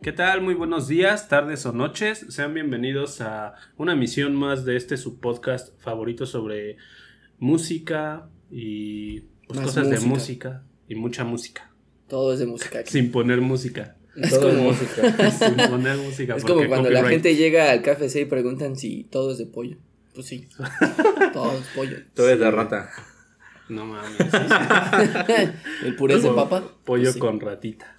¿Qué tal? Muy buenos días, tardes o noches. Sean bienvenidos a una emisión más de este su podcast favorito sobre música y pues, cosas de música. y mucha música. Todo es de música aquí. Sin poner música. Es Todo es como, música. Sin poner música. es como cuando la gente llega al KFC y preguntan si todo es de pollo. Pues sí. todo es pollo. Todo es de rata. No mames. sí, sí. El puré de papa. Pollo pues sí. con ratita.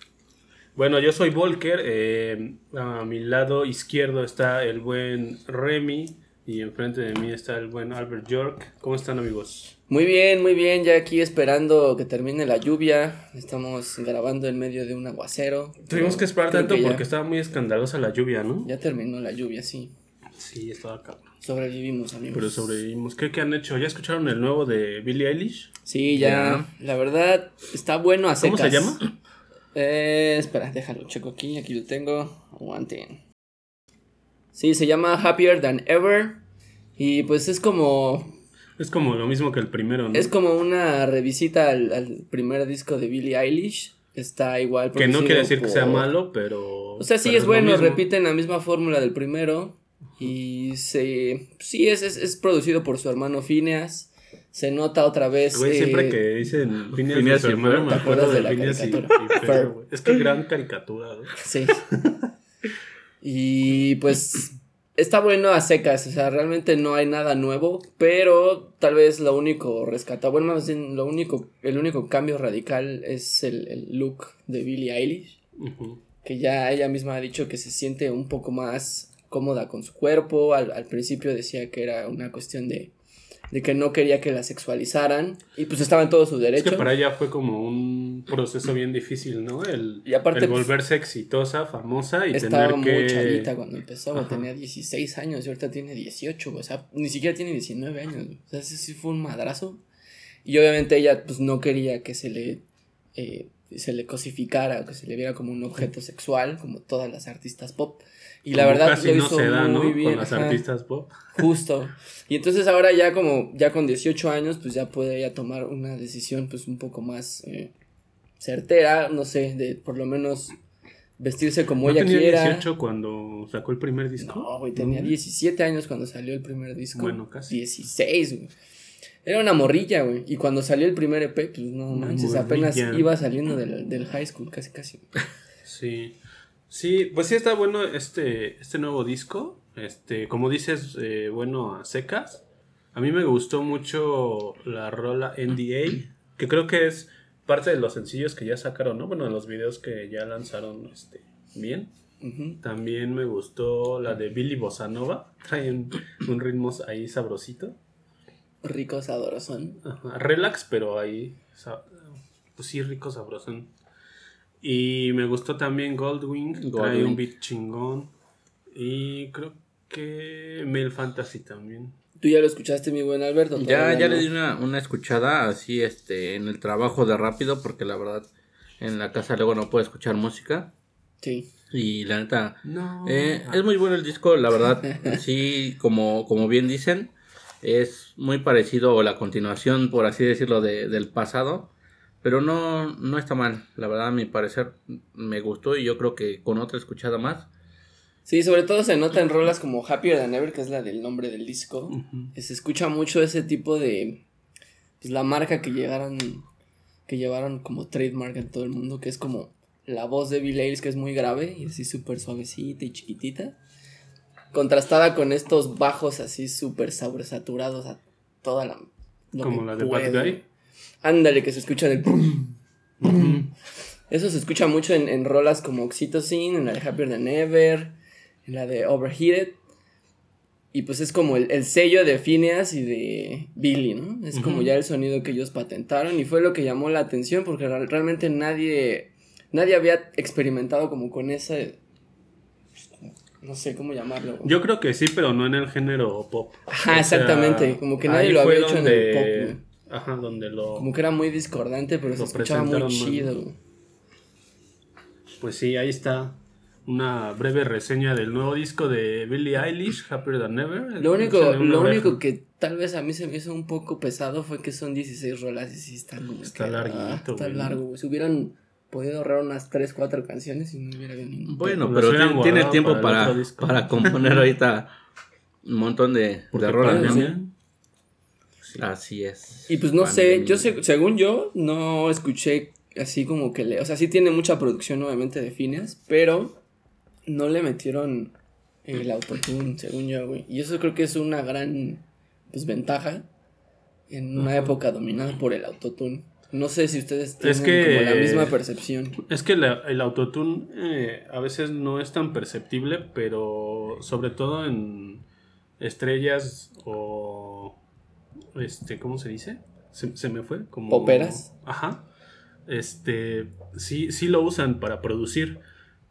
Bueno, yo soy Volker. eh, a mi lado izquierdo está el buen Remy. Y enfrente de mí está el buen Albert York. ¿Cómo están, amigos? Muy bien, muy bien. Ya aquí esperando que termine la lluvia. Estamos grabando en medio de un aguacero. Tuvimos que esperar tanto que porque estaba muy escandalosa la lluvia, ¿no? Ya terminó la lluvia, sí. Sí, estaba cabrón. Sobrevivimos, amigos. Pero sobrevivimos. ¿Qué, ¿Qué han hecho? ¿Ya escucharon el nuevo de Billie Eilish? Sí, ya. La verdad, está bueno a ¿Cómo se secas. llama? Eh, espera, déjalo, checo aquí, aquí lo tengo. Aguanten. Sí, se llama Happier Than Ever. Y pues es como. Es como lo mismo que el primero, ¿no? Es como una revisita al, al primer disco de Billie Eilish. Está igual. que no quiere decir que sea malo, pero... O sea, sí es lo bueno, repiten la misma fórmula del primero. Y se. Sí, es, es, es producido por su hermano Phineas. Se nota otra vez. Güey, eh, siempre que dicen Phineas y Phineas y Ferb, me ¿te acuerdo de de la y, caricatura? y Ferb. Es que gran caricatura, güey. Sí. y pues está bueno a secas, o sea, realmente no hay nada nuevo, pero tal vez lo único rescatado, bueno, más bien lo único, el único cambio radical es el, el look de Billie Eilish, que ya ella misma ha dicho que se siente un poco más cómoda con su cuerpo, al, al principio decía que era una cuestión de, de que no quería que la sexualizaran, y pues estaba en todo su Es derecho. que para ella fue como un proceso bien difícil, ¿no? El, Y aparte, el pues, volverse exitosa, famosa y Estaba tener que... muy chavita cuando empezó, Ajá. tenía 16 años y ahorita tiene 18, güey, o sea, ni siquiera tiene 19 años, o sea, ese sí fue un madrazo. Y obviamente ella pues no quería que se le eh, se le cosificara, que se le viera como un objeto sexual, como todas las artistas pop. Y la verdad casi lo no hizo se da, ¿no? muy bien, Con las ajá, artistas pop. justo. Y entonces ahora ya como ya con 18 años pues ya puede ella tomar una decisión pues un poco más eh, certera, no sé, de por lo menos vestirse como ¿No ella tenía quiera. 18 cuando sacó el primer disco? No, güey, tenía 17 años cuando salió el primer disco. Bueno, casi. 16, güey. Era una morrilla, güey. Y cuando salió el primer EP, pues no Una manches, apenas iba saliendo del, del high school, casi, casi. Sí. Sí, pues sí está bueno este, este nuevo disco. Este, como dices, eh, bueno, a secas. A mí me gustó mucho la rola NDA, que creo que es parte de los sencillos que ya sacaron, ¿no? Bueno, de los videos que ya lanzaron este, bien. También me gustó la de Billy Bossa Nova. Traen un ritmo ahí sabrosito. Rico sabrosón. Ajá, Relax, pero ahí. Pues sí, rico, sabrosón. Y me gustó también Goldwing. Trae Goldwing. un beat chingón. Y creo que Male Fantasy también. ¿Tú ya lo escuchaste, mi buen Alberto? Ya, ya no. le di una, una escuchada así este en el trabajo de rápido porque la verdad en la casa luego no puedo escuchar música Sí. y la neta No. eh, es muy bueno el disco, la verdad sí como como bien dicen es muy parecido a la continuación por así decirlo de- del pasado pero no no está mal la verdad a mi parecer me gustó y yo creo que con otra escuchada más Sí, sobre todo se nota en rolas como Happier Than Ever, que es la del nombre del disco. Ujú. Se escucha mucho ese tipo de. Pues la marca que llegaron. Que llevaron como trademark en todo el mundo, que es como la voz de Bill Ayers, que es muy grave y así súper suavecita y chiquitita. Contrastada con estos bajos así súper sobresaturados a toda la. Como la de. Bad Guy. Ándale, que se escucha brum. Eso se escucha mucho en, en rolas como Oxytocin, en la de Happier Than Ever, en la de Overheated. Y pues es como el, el sello de Phineas y de Billy, ¿no? Es como ya el sonido que ellos patentaron y fue lo que llamó la atención porque real- realmente nadie, nadie había experimentado como con ese, no sé cómo llamarlo. Yo creo que sí, pero no en el género pop. Ajá, O sea, exactamente, como que nadie lo había hecho en el pop, güey. Ajá, donde lo. Como que era muy discordante, pero se escuchaba muy mal. chido. Pues sí, ahí está. Una breve reseña del nuevo disco de Billie Eilish, Happier Than Ever. Lo único, lo oreja. único que tal vez a mí se me hizo un poco pesado fue que son 16 rolas y sí están como Está que, larguito, ah, está largo, güey. Si hubieran podido ahorrar unas 3, 4 canciones y no hubiera habido ningún. Bueno, pero hubieran tiene, tiene guardado tiempo para para, componer ahorita un montón de, de rolas, ¿no? Así es. Y pues no sé, yo sé, según yo, no escuché así como que le. O sea, sí tiene mucha producción, obviamente, de fines, pero no le metieron el autotune, según yo, güey. Y eso creo que es una gran pues, ventaja en una época dominada por el autotune. No sé si ustedes tienen Es que- como la misma percepción. Es que la- el autotune eh, a veces no es tan perceptible, pero sobre todo en estrellas o este, ¿cómo se dice? Se, se me fue como ¿Poperas? Ajá. Este, sí sí lo usan para producir,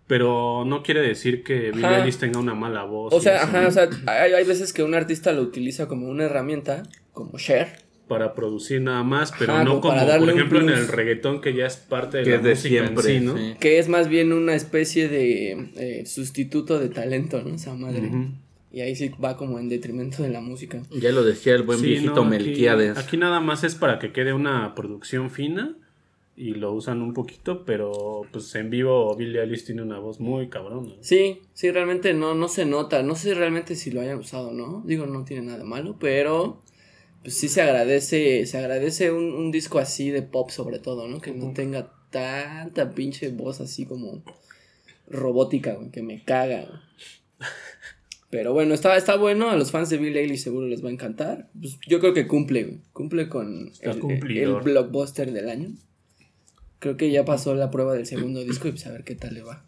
pero no quiere decir que Billie tenga una mala voz. O sea, ajá, o sea, hay, hay veces que un artista lo utiliza como una herramienta, como Cher. para producir nada más, pero Ajá, no como por ejemplo en el reggaetón que ya es parte de Que la es de música siempre. en sí, ¿no? sí. Que es más bien una especie de eh, sustituto de talento, ¿no? Esa madre. Ujú. Y ahí sí va como en detrimento de la música. Ya lo decía el buen Sí, viejito no, aquí- Melquiades. Aquí, nada más es para que quede una producción fina y lo usan un poquito, pero pues en vivo Billie Eilish tiene una voz muy cabrona. Sí, sí, realmente no, no se nota. No sé realmente si lo hayan usado, ¿no? Digo, no tiene nada de malo, pero pues sí se agradece, se agradece un, un disco así de pop sobre todo, ¿no? Que no tenga tanta pinche voz así como robótica, güey, que me caga, güey. Pero bueno, está, está bueno, a los fans de Billie Eilish seguro les va a encantar. Pues yo creo que cumple. Cumple con el, blockbuster del año. Creo que ya pasó la prueba del segundo disco y pues a ver qué tal le va.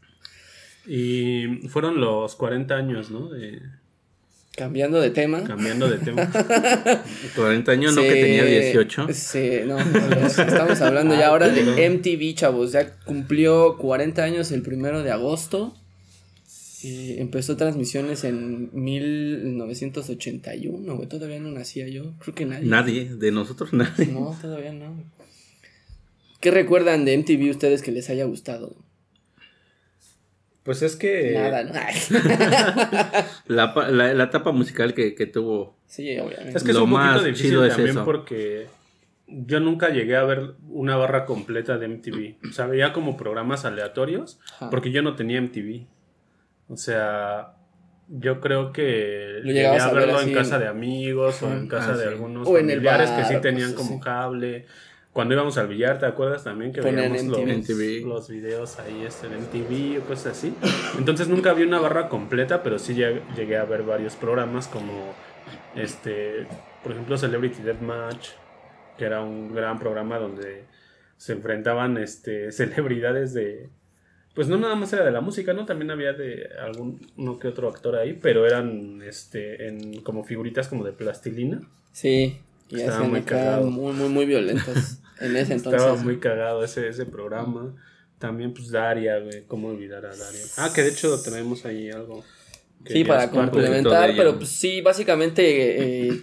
Y fueron los 40 años, ¿no? De, Cambiando de tema. cambiando de tema. 40 años, no que tenía 18. se- no, no, estamos hablando ya ahora de MTV, chavos. Ya cumplió 40 años el primero de agosto. Y empezó transmisiones en 1981, güey. Todavía no nacía yo. Creo que nadie. Nadie, de nosotros nadie. No, todavía no. ¿Qué recuerdan de MTV ustedes que les haya gustado? Pues es que... Nada, ¿no? La, la, la etapa musical que, que tuvo. sí, obviamente. Es que es Lo un poquito más difícil chido es también eso. porque yo nunca llegué a ver una barra completa de MTV. O sea, veía como programas aleatorios Ajá. porque yo no tenía MTV. O sea, yo creo que Lo llegué llegabas a a ver verlo en casa en- de amigos o en casa Ah, de sí. algunos O en el familiares bar, que sí tenían como cable. Cuando íbamos al billar, ¿te acuerdas también que veíamos los, MTV. los videos ahí este, en MTV o cosas así? Entonces nunca vi una barra completa, pero sí lleg- llegué a ver varios programas como este, por ejemplo, Celebrity Deathmatch, que era un gran programa donde se enfrentaban este celebridades de pues no nada más era de la música, ¿no? También había de algún uno que otro actor ahí, pero eran este en como figuritas como de plastilina. Sí, y Estaba muy cagado. muy, muy, muy violentas en ese entonces. Estaba muy cagado ese, ese programa. También, pues, Daria, güey. ¿Cómo olvidar a Daria? Ah, que de hecho tenemos ahí algo. que Sí, para complementar, pero pues sí, básicamente eh,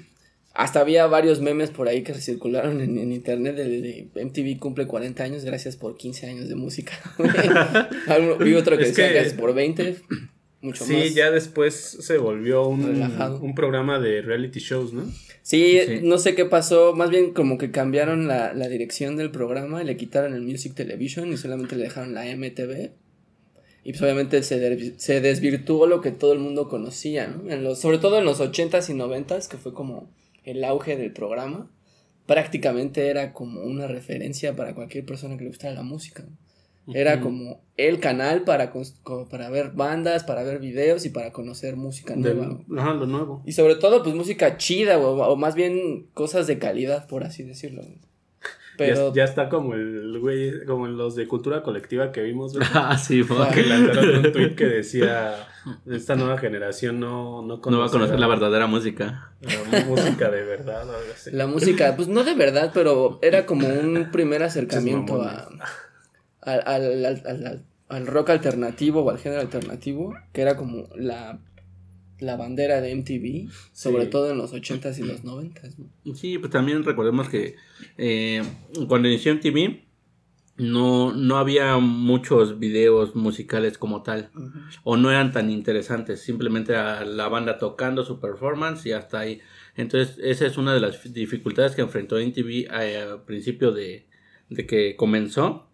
hasta había varios memes por ahí que circularon en, en internet de, de MTV cumple 40 años, gracias por 15 años de música. Vi otro que Es decía que- gracias por 20, mucho Sí, más. ya después se volvió un, un programa de reality shows, ¿no? Sí, Sí. no sé qué pasó, más bien como que cambiaron la, la dirección del programa y le quitaron el Music Television y solamente le dejaron la MTV. Y pues obviamente se, se desvirtuó lo que todo el mundo conocía, ¿no? En los, sobre todo en los 80s y 90s, que fue como el auge del programa. Prácticamente era como una referencia para cualquier persona que le gustara la música. Era como el canal para, para ver bandas, para ver videos y para conocer música nueva. ajá, lo nuevo. Y sobre todo, pues música chida, o, o más bien cosas de calidad, por así decirlo. Pero Ya, ya está como el güey, como en los de cultura colectiva que vimos, güey, Ah, sí, fue. que lanzaron un tweet que decía: Esta nueva generación no, no, No va a conocer la verdadera música. la música de verdad o algo así. la música, pues no de verdad, pero era como un primer acercamiento a, al, al- al- al rock alternativo o al género alternativo, que era como la, la bandera de MTV, sobre Sí. todo en los 80s y los 90s. ¿no? Sí, pues también recordemos que eh, cuando inició MTV no, no había muchos videos musicales como tal. O no eran tan interesantes. Simplemente la banda tocando su performance y hasta ahí. Entonces, esa es una de las dificultades que enfrentó MTV a- al principio de, de que comenzó.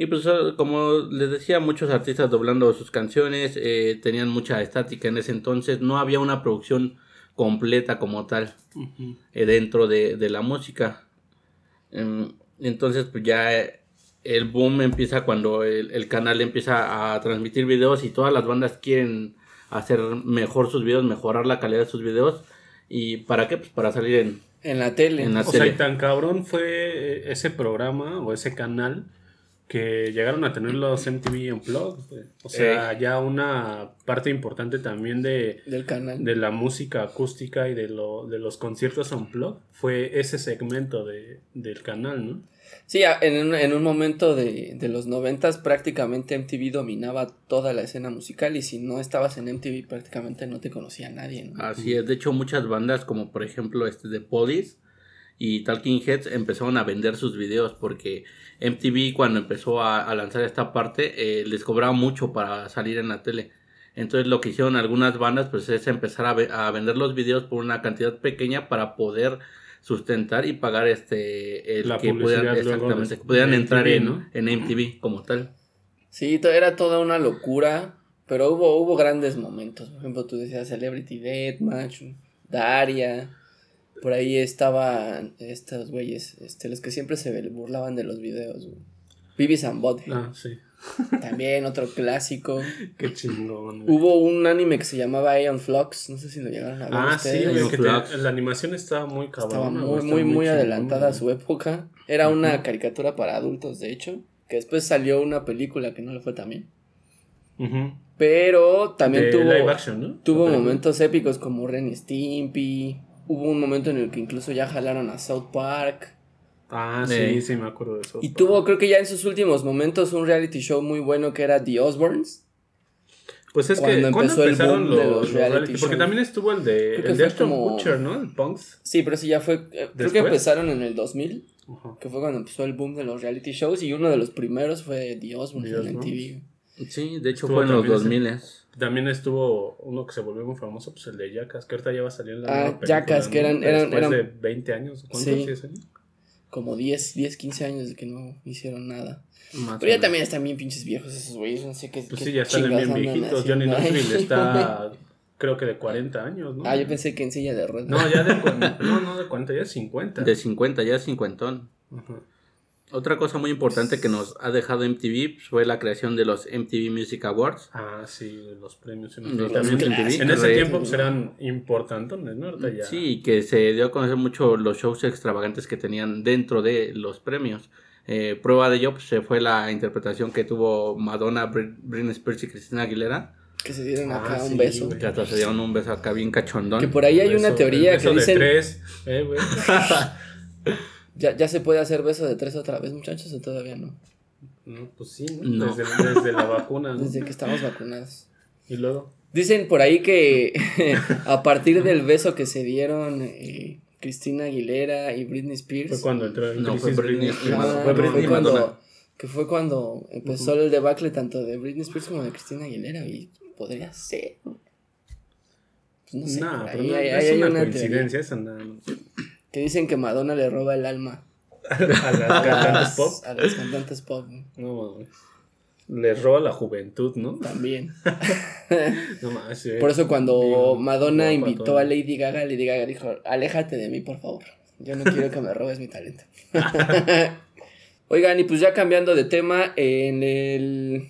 Y pues como les decía, muchos artistas doblando sus canciones, eh, tenían mucha estática en ese entonces, no había una producción completa como tal eh, dentro de, de la música. Em, entonces pues ya el boom empieza cuando el, el canal empieza a transmitir videos y todas las bandas quieren hacer mejor sus videos, mejorar la calidad de sus videos. ¿Y para qué? Pues para salir en... En la tele. En la O sea, y tan cabrón fue eh, ese programa o ese canal que llegaron a tener los MTV Unplugged. O sea, ya una parte importante también de, Del canal. de la música acústica y de, lo, de los conciertos Unplugged fue ese segmento de, del canal, ¿no? Sí, en un, en un momento de, de los noventas prácticamente MTV dominaba toda la escena musical y si no estabas en MTV prácticamente no te conocía nadie, ¿no? Así es, de hecho muchas bandas como por ejemplo este de Police y Talking Heads empezaron a vender sus videos porque MTV cuando empezó a, a lanzar esta parte eh, les cobraba mucho para salir en la tele. Entonces lo que hicieron algunas bandas pues es empezar a, ve- a vender los videos por una cantidad pequeña para poder sustentar y pagar este el La que pudieran, exactamente, que pudieran entrar MTV, en, ¿no? en MTV como tal. Sí, era toda una locura, pero hubo, hubo grandes momentos. Por ejemplo, tú decías Celebrity Deathmatch, Daria. Por ahí estaban estos güeyes, este, los que siempre se burlaban de los videos. güey. Beavis and Butthead, Ah, sí. también otro clásico. Qué chingón. güey. Hubo un anime que se llamaba Aeon Flux, no sé si lo llegaron a ver Ah, sí, ustedes. güey, que te- Flux. la animación estaba muy cabrón. Estaba muy, muy, muy adelantada a su época. Era una caricatura para adultos, de hecho. Que después salió una película que no le fue tan bien. Pero también de tuvo, live action, ¿no? tuvo momentos épicos como Ren y Stimpy. Hubo un momento en el que incluso ya jalaron a South Park. Ah, sí, sí, me acuerdo de eso. Y tuvo, creo que ya en sus últimos momentos, un reality show muy bueno que era The Osbournes. Pues es que cuando ¿cuándo empezó el empezaron boom los, de los los reality reality? Porque también estuvo el de, el de Ashton como- Kutcher, ¿no? El Punks. Sí, pero sí ya fue. eh, Creo que empezaron en el 2000, Ajá. que fue cuando empezó el boom de los reality shows. Y uno de los primeros fue The Osbournes en Osbournes. MTV. Sí, de hecho Estuvo fue en los también ese- 2000 También estuvo uno que se volvió muy famoso, pues el de Jackass, que ahorita ya va a salir en la Ah, nueva película, Jackass, que ¿no? eran- eran- Después eran- de 20 años, ¿cuántos? Sí. ¿10 años? Como 10, 10, 15 años de que no hicieron nada. Más Pero ya también están bien pinches viejos esos güeyes. No sé qué. Pues qué sí, ya salen bien viejitos. Johnny. Knoxville está, creo que de 40 años, ¿no? Ah, yo pensé que en silla de ruedas. No, ya de 40, no, no de 40, ya de 50. De 50, ya es cincuentón. Ajá. Otra cosa muy importante que nos ha dejado MTV pues, fue la creación de los MTV Music Awards. Ah, sí, los premios. En, Los también premios en MTV, ese tiempo pues, eran importantones, ¿no? Ya. Sí, que se dio a conocer mucho los shows extravagantes que tenían dentro de los premios. Eh, prueba de ello pues, se fue la interpretación que tuvo Madonna, Brit- Britney Spears y Cristina Aguilera. Que se dieron acá Ah, un sí, beso. Que hasta se dieron un beso acá bien cachondón. Que por ahí hay una teoría que de dicen. tres, eh, güey. Ya, ya se puede hacer beso de tres otra vez, muchachos, o todavía no. No, pues sí, ¿no? No. Desde, desde la vacuna, ¿no? Desde que estamos vacunados. Y luego. Dicen por ahí que a partir del beso que se dieron eh, Cristina Aguilera y Britney Spears. Fue cuando entró en No, fue Britney Britney. Ah, fue Britney cuando, que fue cuando empezó el debacle tanto de Britney Spears como de Cristina Aguilera y podría ser. ¿no? Pues no sé, No, por pero ahí no, hay- es ahí hay una, una teoría coincidencia esa nada más. Que dicen que Madonna le roba el alma A las cantantes pop. a las cantantes pop ¿no? Mames. Les roba la juventud, ¿no? también. No mames. sí. Por eso cuando Digo, Madonna invitó a Lady Gaga, Lady Gaga dijo, aléjate de mí, por favor. Yo no quiero que me robes mi talento. Oigan, y pues ya cambiando de tema, en el,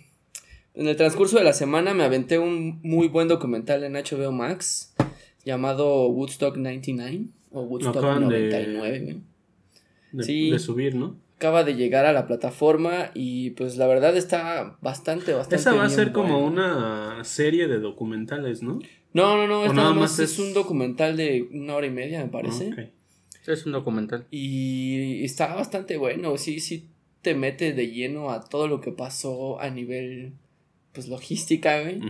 en el transcurso de la semana me aventé un muy buen documental en HBO Max llamado Woodstock 99 o Woodstock acaban de- 99. güey. de, sí. de subir, ¿no? Acaba de llegar a la plataforma y pues la verdad está bastante, bastante Esa va a ser como una serie de documentales, ¿no? No, no, no, ¿O es nada nada más es es- un documental de una hora y media, me parece. Ok. Es un documental. Y está bastante bueno, sí, sí te mete de lleno a todo lo que pasó a nivel, pues, logística, güey.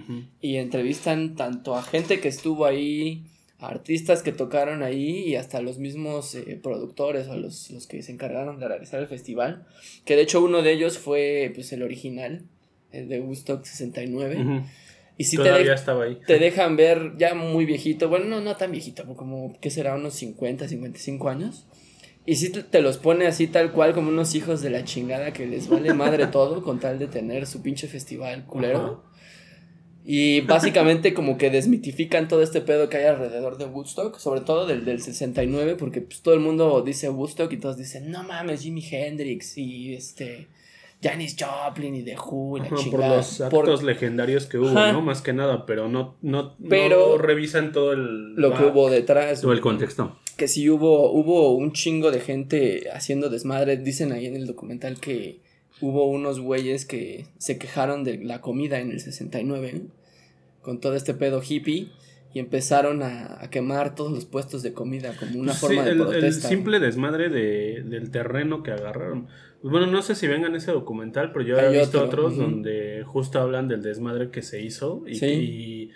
Y entrevistan tanto a gente que estuvo ahí, artistas que tocaron ahí y hasta los mismos eh, productores o los, los que se encargaron de realizar el festival. Que de hecho uno de ellos fue, pues, el original, el de Woodstock 69. Ujú. Y te, Todavía de- estaba ahí. te dejan ver ya muy viejito, bueno, no, no tan viejito, como que será unos 50, 55 años. Y te, te los pone así tal cual como unos hijos de la chingada que les vale madre todo con tal de tener su pinche festival culero. Y básicamente como que desmitifican todo este pedo que hay alrededor de Woodstock, sobre todo del, del 69, porque pues, todo el mundo dice Woodstock y todos dicen, no mames, Jimi Hendrix y este Janis Joplin y The Who y la Ajá, por chingada. los Por actos legendarios que hubo, Ajá. ¿no? Más que nada, pero no, no, Pero no revisan todo el... lo que back. hubo detrás. Todo el contexto. que sí hubo, hubo un chingo de gente haciendo desmadre. Dicen ahí en el documental que hubo unos güeyes que se quejaron de la comida en el 69, ¿no? con todo este pedo hippie, y empezaron a, a quemar todos los puestos de comida como una Sí, forma de el, el protesta. simple desmadre de, del terreno que agarraron. Pues bueno, no sé si vengan ese documental, pero yo he visto otro, otros donde justo hablan del desmadre que se hizo y, Sí. y-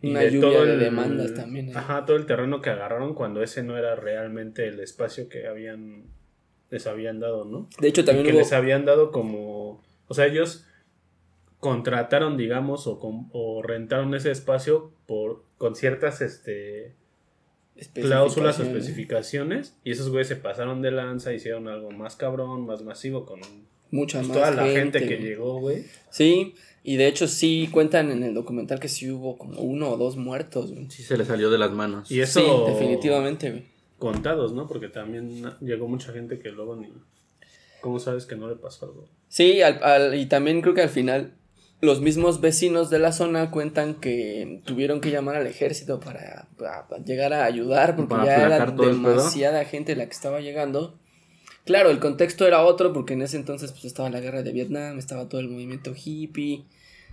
y Una de lluvia todo de el- demandas también, ¿eh? Ajá, todo el terreno que agarraron cuando ese no era realmente el espacio que habían les habían dado, ¿no? De hecho, Y también que hubo... les habían dado como, o sea, ellos contrataron, digamos, o, com- o rentaron ese espacio por con ciertas este cláusulas o especificaciones. y esos güeyes se pasaron de lanza, hicieron algo más cabrón, más masivo con Mucha pues, más toda la gente, que llegó, güey. Sí, y de hecho sí cuentan en el documental que sí hubo como uno o dos muertos, güey. Sí se le salió de las manos. Y eso Sí, definitivamente, güey. Contados, ¿no? Porque también llegó mucha gente que luego ni ¿Cómo sabes que no le pasó algo? Sí, al- al- y también creo que al final los mismos vecinos de la zona cuentan que tuvieron que llamar al ejército para, llegar a ayudar porque Para ya era demasiada gente la que estaba llegando. Claro, el contexto era otro porque en ese entonces pues estaba la guerra de Vietnam, estaba todo el movimiento hippie,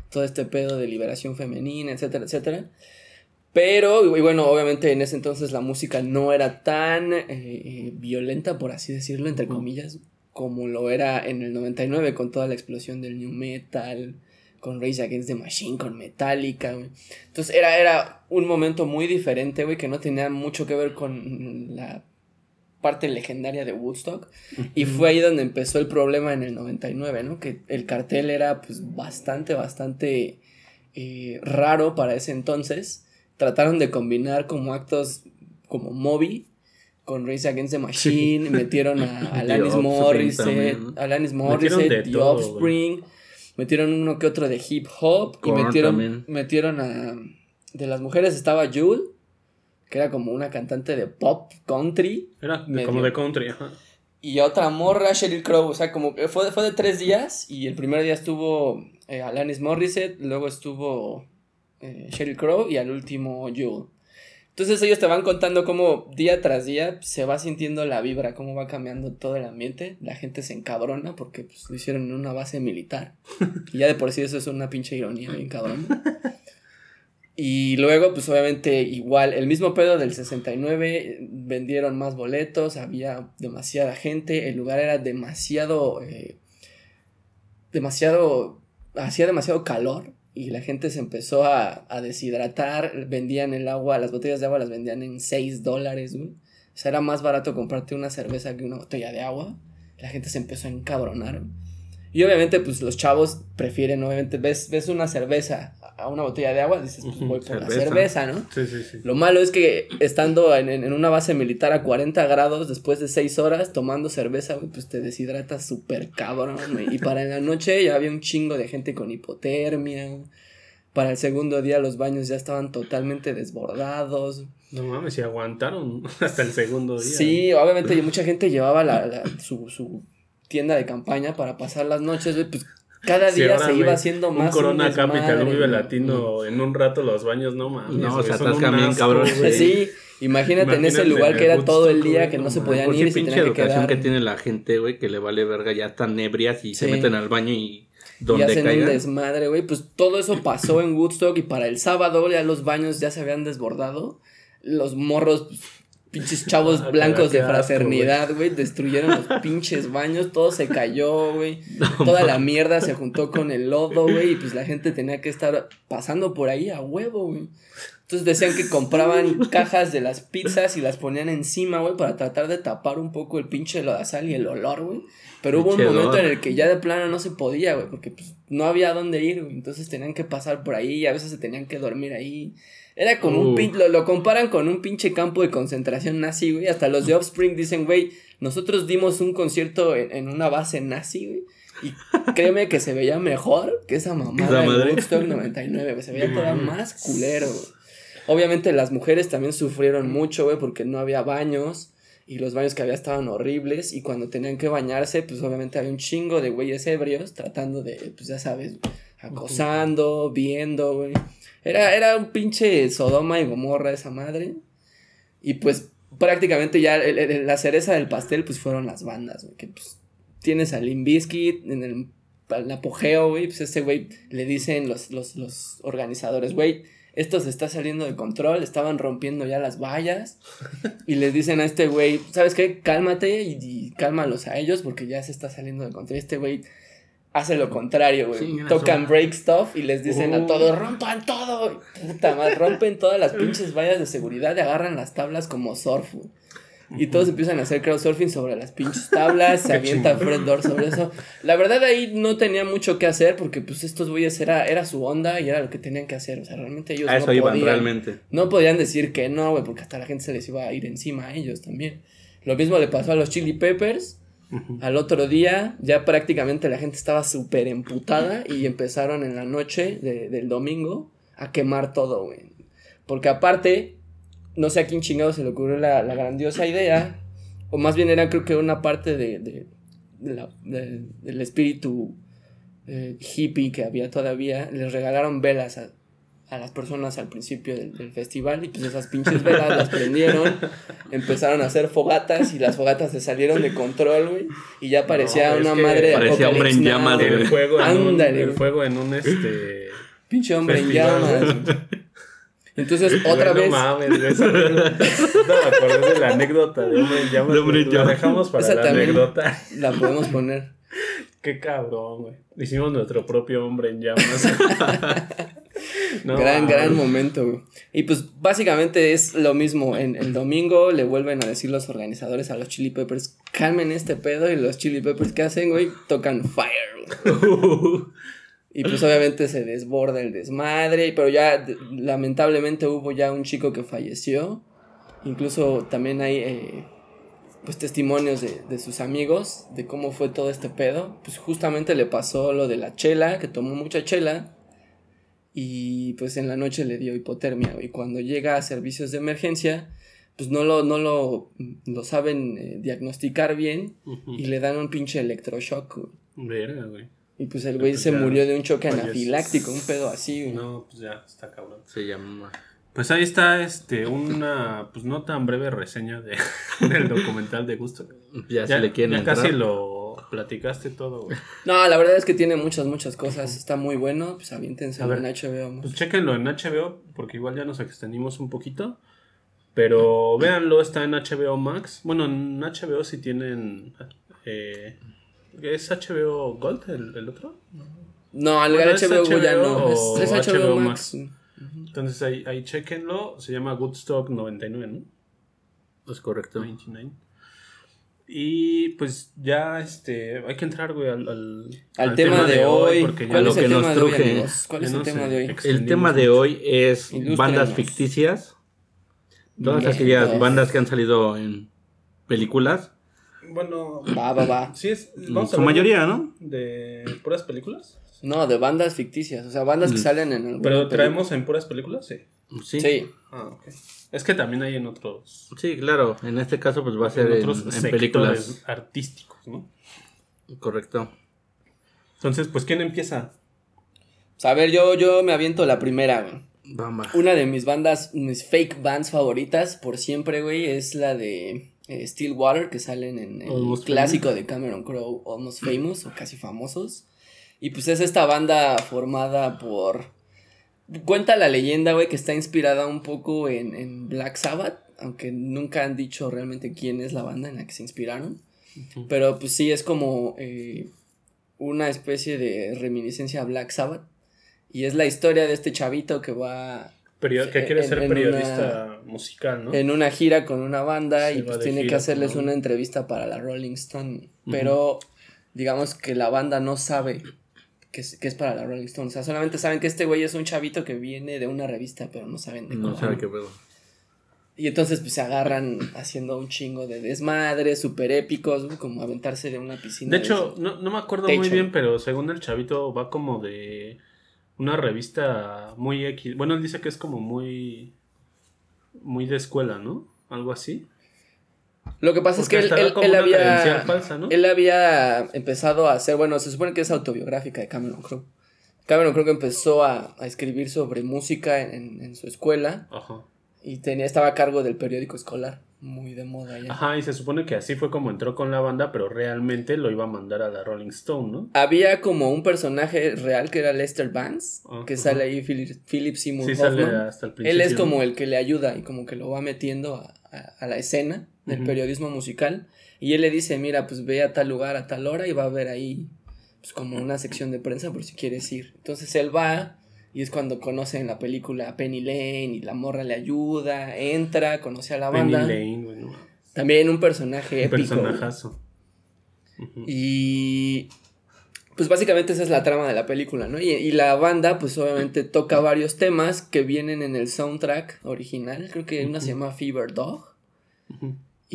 todo este pedo de liberación femenina, etcétera, etcétera. Pero, y bueno, obviamente en ese entonces la música no era tan eh, eh, violenta, por así decirlo, entre comillas, como lo era en el 99 con toda la explosión del new metal, con Rage Against the Machine, con Metallica, güey. Entonces era, era un momento muy diferente, güey, que no tenía mucho que ver con la parte legendaria de Woodstock. Y fue ahí donde empezó el problema en el 99, ¿no? Que el cartel era pues bastante, bastante eh, raro para ese entonces. Trataron de combinar como actos como Moby con Race Against the Machine, metieron a Alanis Morissette. Alanis Metieron Morissette, The todo, Offspring, metieron uno que otro de hip hop y metieron, también. metieron a de las mujeres estaba Jewel, que era como una cantante de pop country, Era de- Medio. como de country, ajá. y otra morra, Sheryl Crow. O sea, como que fue, fue de tres días. Y el primer día estuvo eh, Alanis Morissette. Luego estuvo eh, Sheryl Crow. Y al último Jewel. Entonces ellos te van contando cómo día tras día se va sintiendo la vibra, cómo va cambiando todo el ambiente. La gente se encabrona porque pues, lo hicieron en una base militar. Y ya de por sí eso es una pinche ironía bien cabrón. Y luego, pues obviamente igual, el mismo pedo del 69, eh, vendieron más boletos, había demasiada gente, el lugar era demasiado, eh, demasiado, hacía demasiado calor y la gente se empezó a, a deshidratar, vendían el agua, las botellas de agua las vendían en 6 dólares. O sea, era más barato comprarte una cerveza que una botella de agua. La gente se empezó a encabronar. Y obviamente, pues los chavos prefieren, obviamente, ves, ves una cerveza a una botella de agua, dices, pues voy por la cerveza. cerveza, ¿no? Sí, sí, sí. Lo malo es que estando en, en- una base militar a 40 grados después de 6 horas tomando cerveza, güey, pues te deshidratas súper cabrón, güey. Y para en la noche ya había un chingo de gente con hipotermia. Para el segundo día los baños ya estaban totalmente desbordados. No mames, y aguantaron hasta el segundo día. Sí, obviamente mucha gente llevaba la, la- su, su tienda de campaña para pasar las noches, güey, pues cada día se iba haciendo un más. Corona desmadre, Capital, un Vive. Latino, en un rato los baños, no mames. No, se atascan un bien, asco, cabrón. güey. Sí, imagínate, en ese lugar que era todo el día que no no se podían ir y se pinche tenían que educación quedar. que tiene la gente, güey, que le vale verga, ya están ebrias y se meten al baño y y donde hacen un desmadre, güey. Pues todo eso pasó en Woodstock y para el sábado ya los baños ya se habían desbordado. Los morros, pues, pinches chavos Ah, blancos de fraternidad, güey, destruyeron los pinches baños, todo se cayó, güey. Toda la mierda se juntó con el lodo, güey, y pues la gente tenía que estar pasando por ahí a huevo, güey. Entonces decían que compraban cajas de las pizzas y las ponían encima, güey, para tratar de tapar un poco el pinche lodazal y el olor, güey. Pero hubo un momento en el que ya de plano no se podía, güey, porque pues no había dónde ir, güey. Entonces tenían que pasar por ahí y a veces se tenían que dormir ahí. Era como un pinche, lo, lo comparan con un pinche campo de concentración nazi, güey. Hasta los de Offspring dicen, güey, nosotros dimos un concierto en, en una base nazi, güey. Y créeme que se veía mejor que esa mamada de. Woodstock 99, güey. Se veía todavía más culero, güey. Obviamente las mujeres también sufrieron mucho, güey, porque no había baños. Y los baños que había estaban horribles. Y cuando tenían que bañarse, pues obviamente había un chingo de güeyes ebrios tratando de, pues ya sabes, acosando, viendo, güey. Era, era un pinche Sodoma y Gomorra esa madre. Y pues prácticamente ya el- el- la cereza del pastel, pues fueron las bandas, güey. Que pues tienes a Limp Bizkit en el, el apogeo, güey. Pues ese güey le dicen los, los, los organizadores, güey, esto se está saliendo de control, estaban rompiendo ya las vallas. Y les dicen a este güey, ¿sabes qué? Cálmate y, y cálmalos a ellos porque ya se está saliendo de control. Este güey hace lo contrario, güey. Tocan break stuff y les dicen a todos, rompan todo. Puta madre, rompen todas las pinches vallas de seguridad y agarran las tablas como surf, güey. Y todos empiezan a hacer crowdsurfing sobre las pinches tablas, se avienta. Fred Durst sobre eso. La verdad ahí no tenía mucho que hacer porque pues estos güeyes era, era su onda y era lo que tenían que hacer. O sea, realmente ellos A eso no iban podían. realmente. No podían decir que no, güey, porque hasta la gente se les iba a ir encima a ellos también. Lo mismo le pasó a los Chili Peppers. Al otro día ya prácticamente la gente estaba súper emputada y empezaron en la noche de- del domingo a quemar todo, güey. Porque aparte, no sé a quién chingado se le ocurrió la, la grandiosa idea, o más bien era creo que una parte de, de- la- de- del espíritu eh, hippie que había todavía, les regalaron velas a, a las personas al principio del, del festival y pues esas pinches velas las prendieron, empezaron a hacer fogatas y las fogatas se salieron de control, güey, y ya parecía No, una madre de parecía hombre en llamas, güey. El fuego en un, Ándale, el güey. fuego en un este Pinche hombre en llamas. Entonces, otra vez. No mames, esa anécdota- no me acordé de la anécdota de hombre en llamas. De hombre en La dejamos para Esa la anécdota. La podemos poner. Qué cabrón, güey. Hicimos nuestro propio hombre en llamas. No gran, gran momento, güey. Y pues básicamente es lo mismo. En el domingo le vuelven a decir los organizadores a los Chili Peppers, calmen este pedo. Y los Chili Peppers, ¿qué hacen, güey? Tocan Fire, güey. Y pues obviamente se desborda el desmadre. Pero ya, lamentablemente, hubo ya un chico que falleció. Incluso también hay eh, pues testimonios de, de sus amigos de cómo fue todo este pedo. Pues justamente le pasó lo de la chela, que tomó mucha chela. Y pues en la noche le dio hipotermia. Y cuando llega a servicios de emergencia, pues no lo, no lo, lo saben eh, diagnosticar bien. Y le dan un pinche electroshock. Verga, güey. Y pues el güey se murió de un choque anafiláctico, un pedo así, güey. No, pues ya, está cabrón. Se llama. Pues ahí está, este, una, pues no tan breve reseña de, del documental de Gusto. Ya, Ya, se le quieren ya entrar. casi lo platicaste todo, güey. No, la verdad es que tiene muchas, muchas cosas. Está muy bueno. Pues aviéntense A ver. en HBO. ¿no? Pues chéquenlo en HBO, porque igual ya nos extendimos un poquito. Pero véanlo, está en HBO Max. Bueno, en HBO si tienen... Eh, ¿Es HBO Gold el, el otro? No, el Bueno, ¿es HBO, Go ya no. HBO Es, es HBO, HBO Max. Entonces ahí, ahí chéquenlo. Se llama Woodstock 99, ¿no? Es correcto. 99. Y pues ya este hay que entrar, güey, al, al, Al tema de hoy. porque ya ¿Cuál lo es el que nos tema de hoy, truje. ¿Cuál es el tema de hoy? El tema de hoy es Ilústrenos. bandas ficticias. Todas Bien, aquellas todas. bandas que han salido en películas. Bueno, Va, va, va. sí es. Vamos a su mayoría, ¿no? De puras películas. No, de bandas ficticias. O sea, bandas que Mm. salen en Pero película. traemos en puras películas, sí. Sí. Sí. Ah, ok. Es que también hay en otros. Sí, claro. En este caso, pues va a ser en otros en películas. artísticos, ¿no? Correcto. Entonces, pues, ¿quién empieza? Sea, a ver, yo, yo me aviento la primera, güey. Vamos. Una de mis bandas, mis fake bands favoritas por siempre, güey, es la de eh, Stillwater, que salen en el Almost clásico de Cameron Crowe, Almost Famous, o casi famosos. Y pues es esta banda formada por... Cuenta la leyenda, güey, que está inspirada un poco en, en Black Sabbath, aunque nunca han dicho realmente quién es la banda en la que se inspiraron. Pero pues sí, es como eh, una especie de reminiscencia a Black Sabbath. Y es la historia de este chavito que va que en- quiere ser en periodista musical, ¿no? en una gira con una banda Se y pues tiene que hacerles una entrevista para la Rolling Stone. Pero digamos que la banda no sabe que es, que es para la Rolling Stone. O sea, solamente saben que este güey es un chavito que viene de una revista, pero no saben de No cómo. sabe qué pedo. Y entonces pues se agarran haciendo un chingo de desmadres súper épicos, como aventarse de una piscina. De hecho, no, no me acuerdo Techo. muy bien, pero según el chavito va como de una revista muy X. Bueno, él dice que es como muy. Muy de escuela, ¿no? Algo así. Lo que pasa Porque es que él, él- él había. falsa, ¿no? Él había empezado a hacer. Bueno, se supone que es autobiográfica de Cameron Crowe. Cameron Crowe empezó a, a escribir sobre música en, en su escuela Ajá. y tenía, estaba a cargo del periódico escolar. Muy de moda ya. Ajá, y se supone que así fue como entró con la banda, pero realmente lo iba a mandar a la Rolling Stone, ¿no? Había como un personaje real que era Lester Vance, Ah, que ajá. sale ahí Philip, Philip Seymour Sí, sale Hoffman. hasta el principio. Él es ¿no? como el que le ayuda y como que lo va metiendo a, a- a la escena del periodismo musical. Y él le dice, mira, pues ve a tal lugar a tal hora y va a haber ahí pues como una sección de prensa por si quieres ir. Entonces él va y es cuando conoce en la película a Penny Lane y la morra le ayuda, entra, conoce a la Penny banda. Lane, güey, no. También un personaje Un épico. personajazo. Y pues básicamente esa es la trama de la película, ¿no? Y, y la banda pues obviamente toca varios temas que vienen en el soundtrack original, creo que una se llama Fever Dog.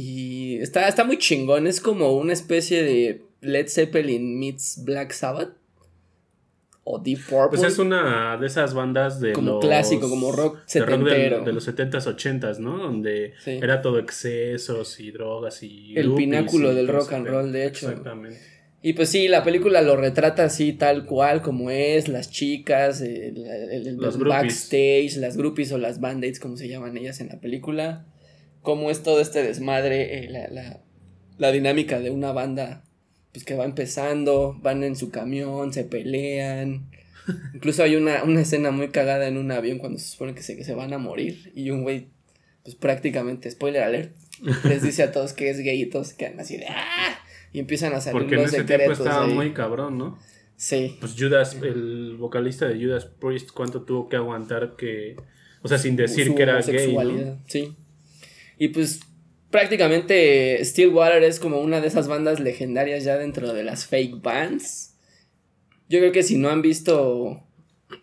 Y está, está muy chingón, es como una especie de Led Zeppelin meets Black Sabbath. O Deep Purple. Pues es una de esas bandas de Como los- clásico, como rock setentero. de los 70s, 80s, ¿no? Donde Sí. era todo excesos y drogas y El pináculo y del rock and roll, de hecho. Exactamente. Y pues sí, la película lo retrata así tal cual como es, las chicas, el, el- el- Los backstage, las groupies o las band-aids como se llaman ellas en la película, cómo es todo este desmadre, eh, la, la- la dinámica de una banda pues que va empezando, van en su camión, se pelean, incluso hay una, una escena muy cagada en un avión cuando se supone que se, que se van a morir y un güey pues prácticamente, spoiler alert, les dice a todos que es gay y todos quedan así de ¡ah! Y empiezan a salir Porque en los ese tiempo estaba ahí. muy cabrón, ¿no? Sí. Pues Judas, el vocalista de Judas Priest, ¿cuánto tuvo que aguantar que... O sea, sin decir su que era gay, ¿no? Sí. Y pues prácticamente Stillwater es como una de esas bandas legendarias ya dentro de las fake bands. Yo creo que si no han visto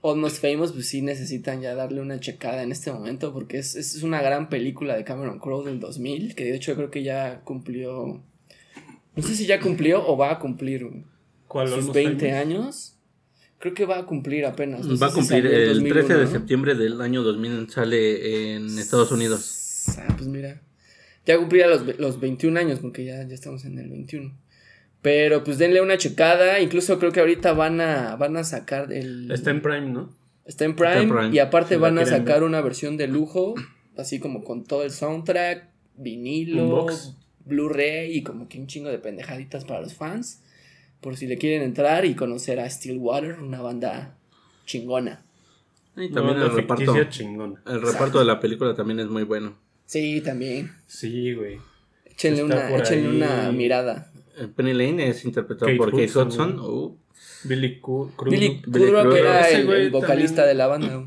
Almost Famous, pues sí necesitan ya darle una checada en este momento porque es, es una gran película de Cameron Crowe del 2000, que de hecho yo creo que ya cumplió... No sé si ya cumplió o va a cumplir ¿Cuál sus Almost 20 Famous? años. Creo que va a cumplir apenas. no Va a si cumplir el 2001, 13 de ¿no? septiembre del año 2000 sale en Estados Unidos. Ah, pues mira. Ya cumplía los, los 21 años, porque ya, ya estamos en el 21. Pero pues denle una checada. Incluso creo que ahorita van a, van a sacar el. Está en Prime, ¿no? está en Prime, está en Prime, Y aparte si van a sacar ver. una versión de lujo. Así como con todo el soundtrack, vinilo. Blu-ray y como que un chingo de pendejaditas para los fans. Por si le quieren entrar y conocer a Stillwater, una banda chingona. Y también No, el reparto. chingona. El reparto de la película también es muy bueno. Sí, también. Sí, güey. Échenle, una, échenle ahí. una mirada. Eh, Penny Lane es interpretado Kate por Kate Hudson. Uh, Billy Crudup Billy Crudup. que era el, vocalista de la banda.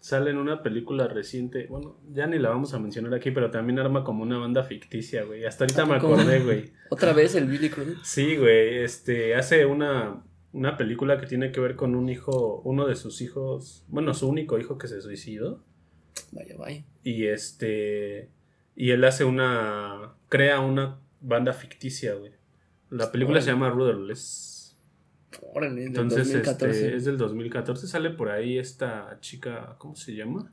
sale en una película reciente. Bueno, ya ni la vamos a mencionar aquí, pero también arma como una banda ficticia, güey. Hasta ahorita me acordé, güey. Otra vez el Billy Crudup. Sí, güey. Este, hace una, una película que tiene que ver con un hijo, uno de sus hijos, bueno, su único hijo que se suicidó. Vaya, vaya. Y este, y él hace una, crea una banda ficticia, güey. La película se llama Rudderless. Órale, del Entonces, 2014. este, es del 2014. Sale por ahí esta chica, ¿cómo se llama?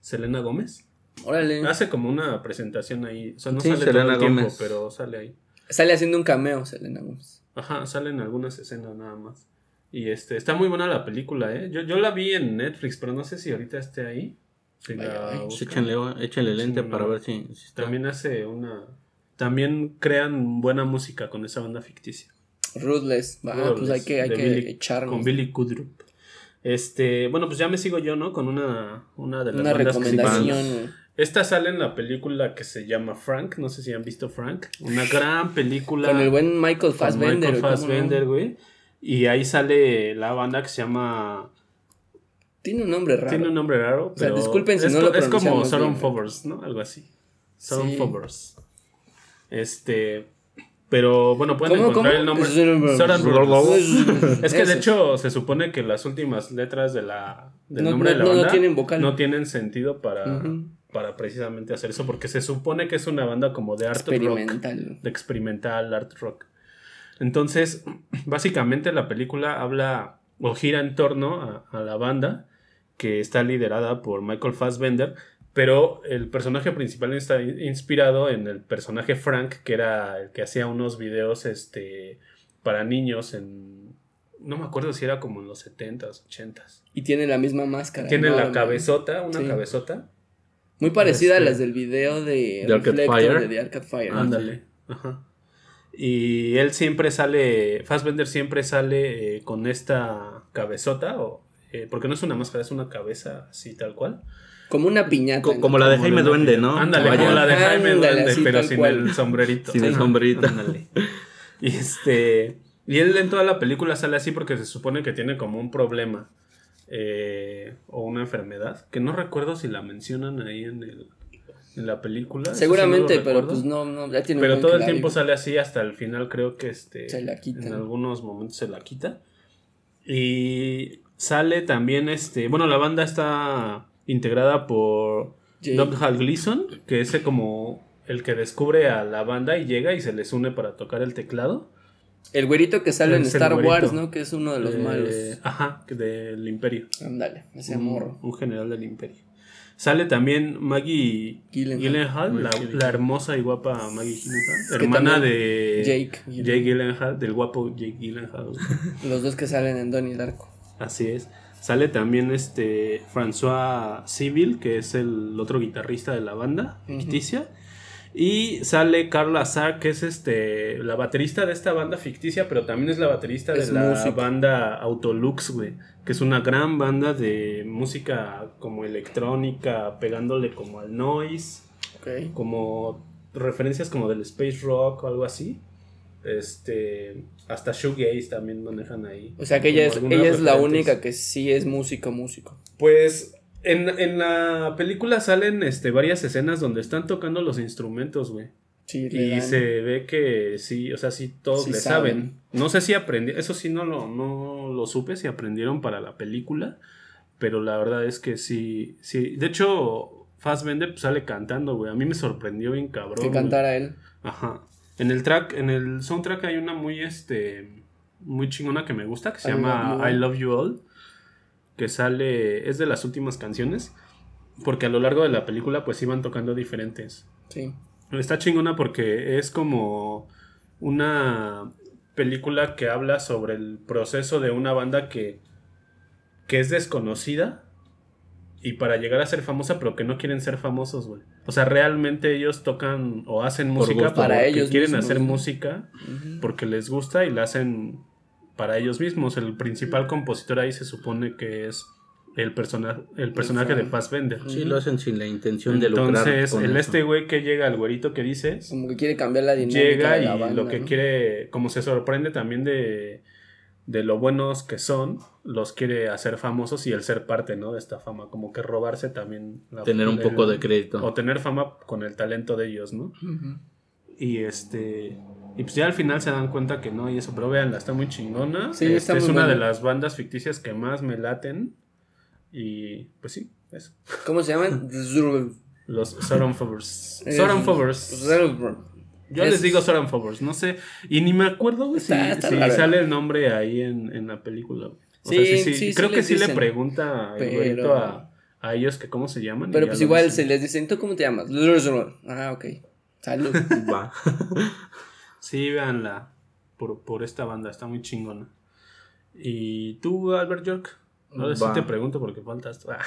Selena Gómez. Órale. Hace como una presentación ahí. O sea, no Sí, sale todo Selena el tiempo, Gómez. pero sale ahí. Sale haciendo un cameo, Selena Gómez. Ajá, salen algunas escenas nada más. Y este, está muy buena la película, ¿eh? Yo, yo la vi en Netflix, pero no sé si ahorita esté ahí. La pues buscan. échenle, échenle lente Sí, para no. ver si, si está. También hace una. También crean buena música con esa banda ficticia. Ruthless. Ruthless, pues hay que, hay que Billy- echarnos. Con Billy Kudrup. Este, bueno, pues ya me sigo yo, ¿no? Con una, una de las Una bandas que sí- recomendación. Esta sale en la película que se llama Frank. No sé si han visto Frank. Una gran película. Con el buen Michael Fassbender. Michael. Fassbender, güey. Y ahí sale la banda que se llama. Tiene un nombre raro. Tiene un nombre raro. O sea, pero disculpen si es no lo Es como Soron. Fovers, ¿no? Algo así. Soron Sí. Fovers. Este. Pero bueno, pueden ¿Cómo, encontrar cómo? el nombre. Brothers. Brothers. Es que de hecho se supone que las últimas letras de la, del No- nombre no- de la no- no banda tienen vocal. no tienen sentido para, para precisamente hacer eso, porque se supone que es una banda como de art rock, Experimental. de experimental art rock. Entonces, básicamente la película habla o gira en torno a, a la banda que está liderada por Michael Fassbender, pero el personaje principal está in- inspirado en el personaje Frank, que era el que hacía unos videos este, para niños en... No me acuerdo si era como en los 70s, 80s. Y tiene la misma máscara. Tiene la cabezota, una Sí. cabezota. Muy parecida Este- a las del video de, De Arcade Fire. de The Arcade Fire. Ándale. Ajá. Y él siempre sale, Fassbender siempre sale eh, con esta cabezota, o, eh, porque no es una máscara, es una cabeza así tal cual. Como una piñata. Co- ¿no? como la de Jaime Duende, ¿no? Ándale, como la de Jaime Ándale, Duende, pero sin cual. el sombrerito. Sin el sombrerito. ándale. Y este. Y él en toda la película sale así porque se supone que tiene como un problema. eh, o una enfermedad. Que no recuerdo si la mencionan ahí en el. En la película. sí no Seguramente, pero pues no, no, ya tiene un Pero todo el tiempo sale así hasta el final, creo que este. Se la quita. En algunos momentos se la quita. Y sale también este. Bueno, la banda está integrada por Jake. Doug Hal Gleason, que es como el que descubre a la banda y llega y se les une para tocar el teclado. El güerito que sale en Es Star güerito. Wars, ¿no? Que es uno de los Eh, malos. Ajá, que del Imperio. Ándale, ese un, morro. un general del Imperio. Sale también Maggie Gyllenhaal. Gyllenhaal, la, hermosa y guapa Maggie Gyllenhaal, hermana de Jake Jake Gyllenhaal, del guapo Jake Gyllenhaal. Los dos que salen en Donnie Darko. Así es. Sale también este François Civil, que es el otro guitarrista de la banda ficticia. Y sale Carla Azar, que es este la baterista de esta banda ficticia, pero también es la baterista Es de la músico. banda Autolux, güey. Que es una gran banda de música como electrónica, pegándole como al noise, como referencias como del space rock o algo así. Este, hasta shoegaze también manejan ahí. O sea que ella es, ella es la única que sí es músico, músico. Pues en, en la película salen este, varias escenas donde están tocando los instrumentos, güey. Sí, Y se ve que sí, o sea, sí todos Sí le saben. saben. No sé si aprendieron, eso sí no lo, no lo supe, si aprendieron para la película, pero la verdad es que sí, sí. De hecho, Fassbender pues, sale cantando, güey. A mí me sorprendió bien cabrón. que güey. cantara él. Ajá. En el track, en el soundtrack hay una muy, este, muy chingona que me gusta, que se I llama Love I. Love You All, que sale, es de las últimas canciones, porque a lo largo de la película pues iban tocando diferentes. Sí. Está chingona porque es como una película que habla sobre el proceso de una banda que, que es desconocida y para llegar a ser famosa, pero que no quieren ser famosos, güey. O sea, realmente ellos tocan o hacen Por música gusto. Para porque ellos quieren mismos, hacer ¿no? música porque les gusta y la hacen para ellos mismos. El principal compositor ahí se supone que es el, persona el personaje de. Fassbender. Sí, lo hacen sin la intención de lucrar. Entonces, el eso. este güey que llega, el güerito que dices, Como que quiere cambiar la dinámica llega de y banda, lo que ¿no? quiere, como se sorprende también de, de lo buenos que son, los quiere hacer famosos y el ser parte, ¿no? De esta fama, como que robarse también. la- Tener un el- poco de crédito. O tener fama con el talento de ellos, ¿no? Y este. Y pues ya al final se dan cuenta que no, y eso, pero véanla, está muy chingona. Sí, Este, está es muy una de las bandas ficticias que más me laten. Y pues sí, eso. ¿Cómo se llaman? Los Soran Fovers. Es- Soran Fovers. Yo Es- les digo Soran Fovers, no sé. Y ni me acuerdo güey, si, está si raro. sale el nombre ahí en, en la película. güey. O Sí, sea, sí, sí, sí, sí Creo que sí le pregunta Pero- a, a ellos que cómo se llaman. Pero pues igual se les dicen, ¿tú cómo te llamas? Ah, ok. Salud. Va. Sí, véanla por, por esta banda, está muy chingona. ¿Y tú, Albert York? Ahora sí te pregunto porque faltas. Ah.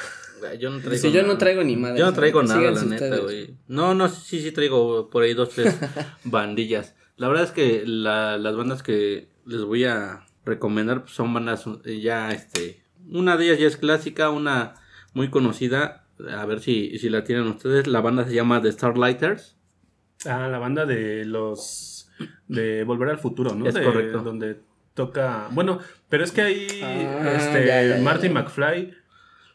Yo no traigo Dice, yo no nada. traigo ni madre. Yo no traigo nada, la neta, güey. No, no, sí, sí traigo por ahí dos, tres bandillas. La verdad es que la- las bandas que les voy a recomendar pues, son bandas eh, ya, este, una de ellas ya es clásica, una muy conocida, a ver si, si la tienen ustedes. La banda se llama The Starlighters. Ah, la banda de los. de Volver al Futuro, ¿no? Es De- correcto. Donde toca. Bueno, pero es que ahí. Ah, este, ya, ya, ya. Marty McFly.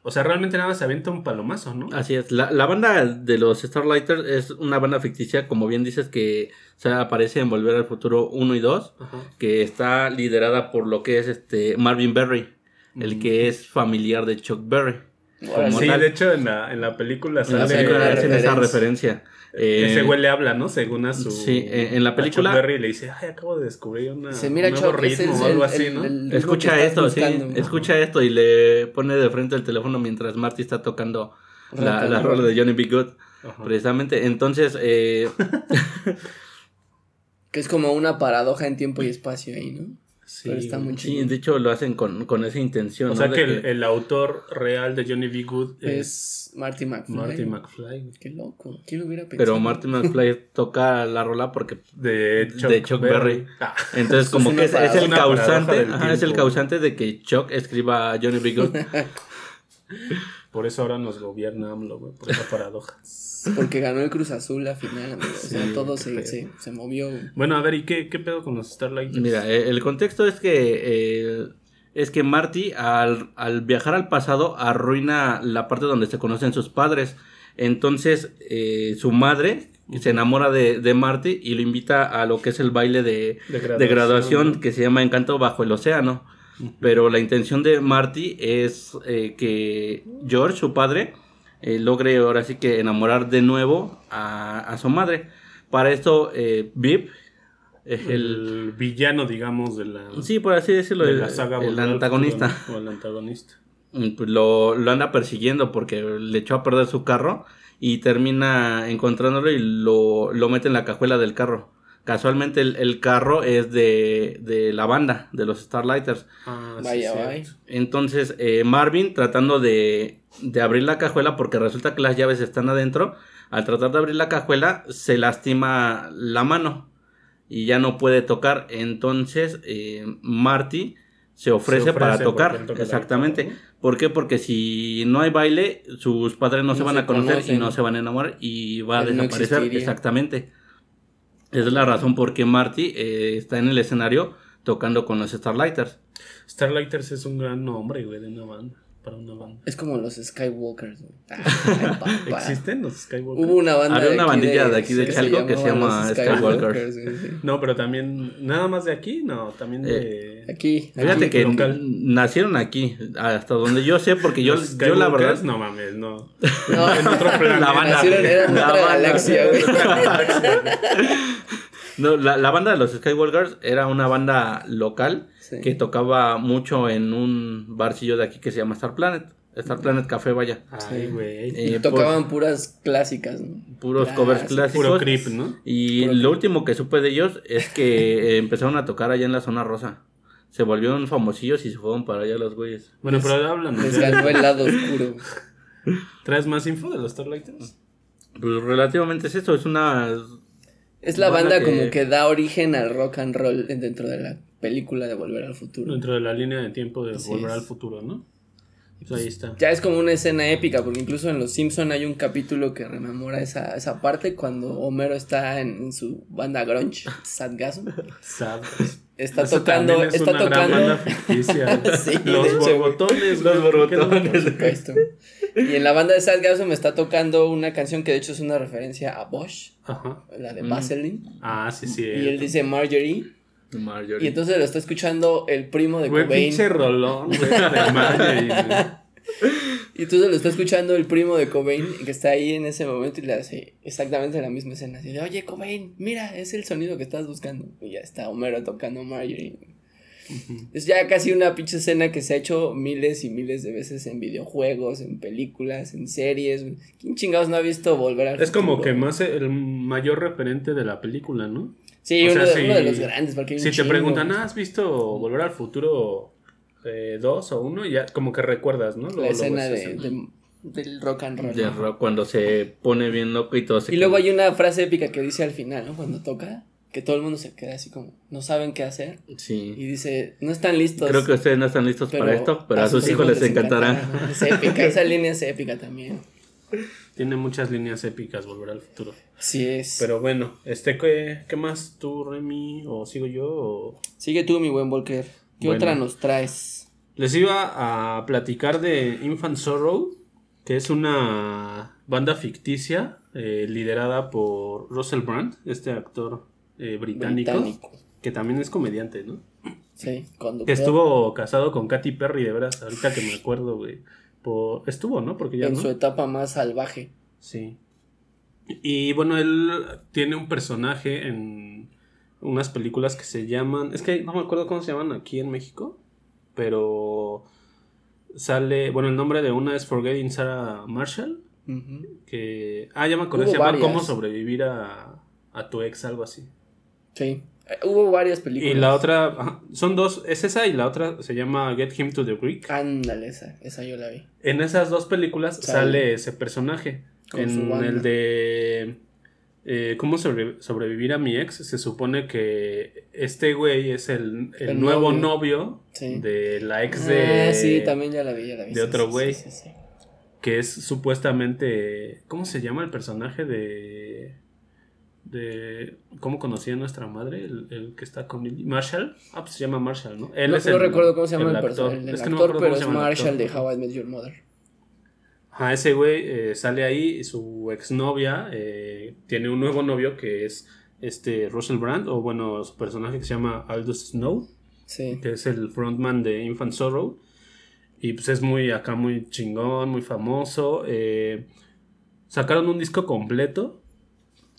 O sea, realmente nada más se avienta un palomazo, ¿no? Así es. La, la banda de los Starlighters es una banda ficticia, como bien dices, que se aparece en Volver al Futuro 1 y 2, Ajá. que está liderada por lo que es este Marvin Berry, el que es familiar de Chuck Berry. Como Sí, tal. de hecho en la, en la película En la sale película una hacen esa referencia. Referencia. Eh, ese güey le habla, ¿no? Según a su sí, en- en la película- Berry le dice, "Ay, acabo de descubrir una Se mira un nuevo ese ritmo es o algo el- así, ¿no?" el Escucha esto, buscando, sí, ¿no? escucha esto y le pone de frente el teléfono mientras Marty está tocando la, la rola de Johnny B. Good. Ajá. Precisamente, entonces, eh, Que es como una paradoja en tiempo y espacio ahí, ¿no? Sí, Pero está muy sí, chido. de hecho lo hacen con, con esa intención. O ¿no? sea que el, el autor real de Johnny B. Good es Es Marty McFly. Marty McFly. Qué loco. ¿Quién lo hubiera pensado? Pero Marty McFly toca la rola porque De Chuck, de Chuck Berry. Ah, Entonces, como es que es, es el causante, ajá, es el causante de que Chuck escriba Johnny B. Good. por eso ahora nos gobierna AMLO, güey, por esa paradoja. Porque ganó el Cruz Azul la final, amigo. O sea, Sí, todo se, se, se movió. Bueno, a ver, ¿y qué, qué pedo con los Starlight? Mira, eh, el contexto es que eh, es que Marty al, al viajar al pasado arruina la parte donde se conocen sus padres. Entonces eh, su madre se enamora de, de Marty y lo invita a lo que es el baile de, De de graduación, que se llama Encanto bajo el océano. Pero la intención de Marty es eh, que George, su padre, eh, logre ahora sí que enamorar de nuevo a, a su madre. Para esto, eh, Vip, es el, el villano, digamos, de la, Sí, por así decirlo, de la saga el antagonista. Antagonista. Mm, pues lo, lo anda persiguiendo porque le echó a perder su carro y termina encontrándolo y lo, lo mete en la cajuela del carro. Casualmente el, el carro es de, de la banda, de los Starlighters. Ah, sí, Vaya, cierto. vaya. Entonces eh, Marvin tratando de, de abrir la cajuela porque resulta que las llaves están adentro. Al tratar de abrir la cajuela se lastima la mano y ya no puede tocar. Entonces eh, Marty se ofrece, Se ofrece para tocar. Exactamente. guitarra, ¿Por qué? Porque si no hay baile, sus padres no, se van se a conocer y no se van a enamorar y va a Él desaparecer. Exactamente. Es la razón por qué Marty eh, está en el escenario tocando con los Starlighters. Starlighters es un gran nombre, güey, de una banda. Para una banda. Es como los Skywalkers, güey. Papá. ¿Existen los Skywalker? Hubo una banda Había una bandilla de aquí de Chalco que se llama Skywalkers. sí. No, pero también, nada más de aquí, no, también de... Aquí. Fíjate aquí. que local. nacieron aquí, hasta donde yo sé, porque yo, los yo la Skywalkers, verdad... no mames, no. No, En otro planeta. La banda. Nacieron, era en La otra banda. galaxia, güey. No, la, la banda de los Skywalkers era una banda local Sí. que tocaba mucho en un barcillo de aquí que se llama Star Planet. Star Planet Café, vaya. Ay, güey. Eh, Tocaban puras clásicas, ¿no? puros covers clásicos. Puro creep, ¿no? Y Puro lo último que supe de ellos es que eh, empezaron a tocar allá en la zona rosa. Se volvieron famosillos y se fueron para allá los güeyes. Bueno, pero háblanos. Les ganó el lado oscuro. ¿Traes más info de los Starlighters? Pues relativamente es eso, es una... Es la Banda banda que- como que da origen al rock and roll dentro de la película de Volver al Futuro. Dentro de la línea de tiempo de Así Volver es. al Futuro, ¿no? Pues ahí está. Ya es como una escena épica, porque incluso en Los Simpson hay un capítulo que rememora esa, esa parte cuando Homero está en, en su banda grunge, Sadgasm. Sad. Está Esa tocando, es está una gran banda tocando. ficticia. Sí, los borbotones. Los borbotones. Y en la banda de Sadgasm me está tocando una canción que de hecho es una referencia a Bosch, Ajá. la de Mm. Vaseline. Ah, sí, sí. Y él dice Marjorie. Marjorie. Y entonces lo está escuchando el primo de Güey, Cobain. pinche rolón, güey, de Marjorie, güey. Y entonces lo está escuchando el primo de Cobain que está ahí en ese momento y le hace exactamente la misma escena. Así de, oye Cobain, mira, es el sonido que estás buscando. Y ya está Homero tocando Marjorie. Es ya casi una pinche escena que se ha hecho miles y miles de veces en videojuegos, en películas, en series. ¿Quién chingados no ha visto Volver al Es como que más el mayor referente de la película, ¿no? Sí, uno, sea, de, si- uno de los grandes. Porque Si te preguntan, "Ah, ¿has visto Volver al Futuro 2 o 1? Ya como que recuerdas, ¿no? Luego la lo escena de, del rock and roll. De rock, cuando se pone bien loco y todo se Y luego hay una frase épica que dice al final, ¿no? Cuando toca, que todo el mundo se queda así como, no saben qué hacer. Sí. Y dice, no están listos. Creo que ustedes no están listos para esto, pero a sus hijos les encantará. ¿no? Es épica, esa línea es épica también. Tiene muchas líneas épicas Volver al Futuro. Así es. Pero bueno, este ¿qué, qué más tú, Remy? ¿O sigo yo? O... Sigue tú, mi buen Volker. ¿Qué Bueno. otra nos traes? Les iba a platicar de Infant Sorrow, que es una banda ficticia eh, liderada por Russell Brand, este actor eh, británico, Británico. que también es comediante, ¿no? Sí, cuando Que estuvo casado con Katy Perry, de veras, ahorita que me acuerdo, güey. Por... Estuvo, ¿no? Porque ya en no. su etapa más salvaje. Sí. Y bueno, él tiene un personaje en unas películas que se llaman. Es que no me acuerdo cómo se llaman aquí en México. Pero sale. Bueno, el nombre de una es Forgetting Sarah Marshall. Que. Ah, ya me acordé. Se llama varias. Cómo sobrevivir a, a tu ex, algo así. Sí. Eh, hubo varias películas. Y la otra. son dos. Es esa y la otra se llama Get Him to the Greek. Ándale, esa, esa yo la vi. En esas dos películas Sale. sale ese personaje. Con su en banda. el de eh, ¿Cómo sobre- sobrevivir a mi ex? Se supone que este güey es el, el El nuevo novio. novio, Sí. de la ex de... Ah, sí, también ya la vi, ya la vi. de sí, otro sí, güey. sí, sí, sí. Que es supuestamente... ¿Cómo se llama el personaje de... de ¿Cómo conocía a nuestra madre? El, el que está con Lily? Marshall. Ah, pues se llama Marshall, ¿no? Él no, es no el- recuerdo cómo se llama el, actor. personaje. El, Es que no me actor, pero es el Marshall actor. de How I Met Your Mother. Ajá, ese güey eh, sale ahí y su exnovia eh, tiene un nuevo novio que es este Russell Brand, o bueno, su personaje que se llama Aldous Snow, Sí. que es el frontman de Infant Sorrow. Y pues es muy acá, muy chingón, muy famoso. eh, sacaron un disco completo.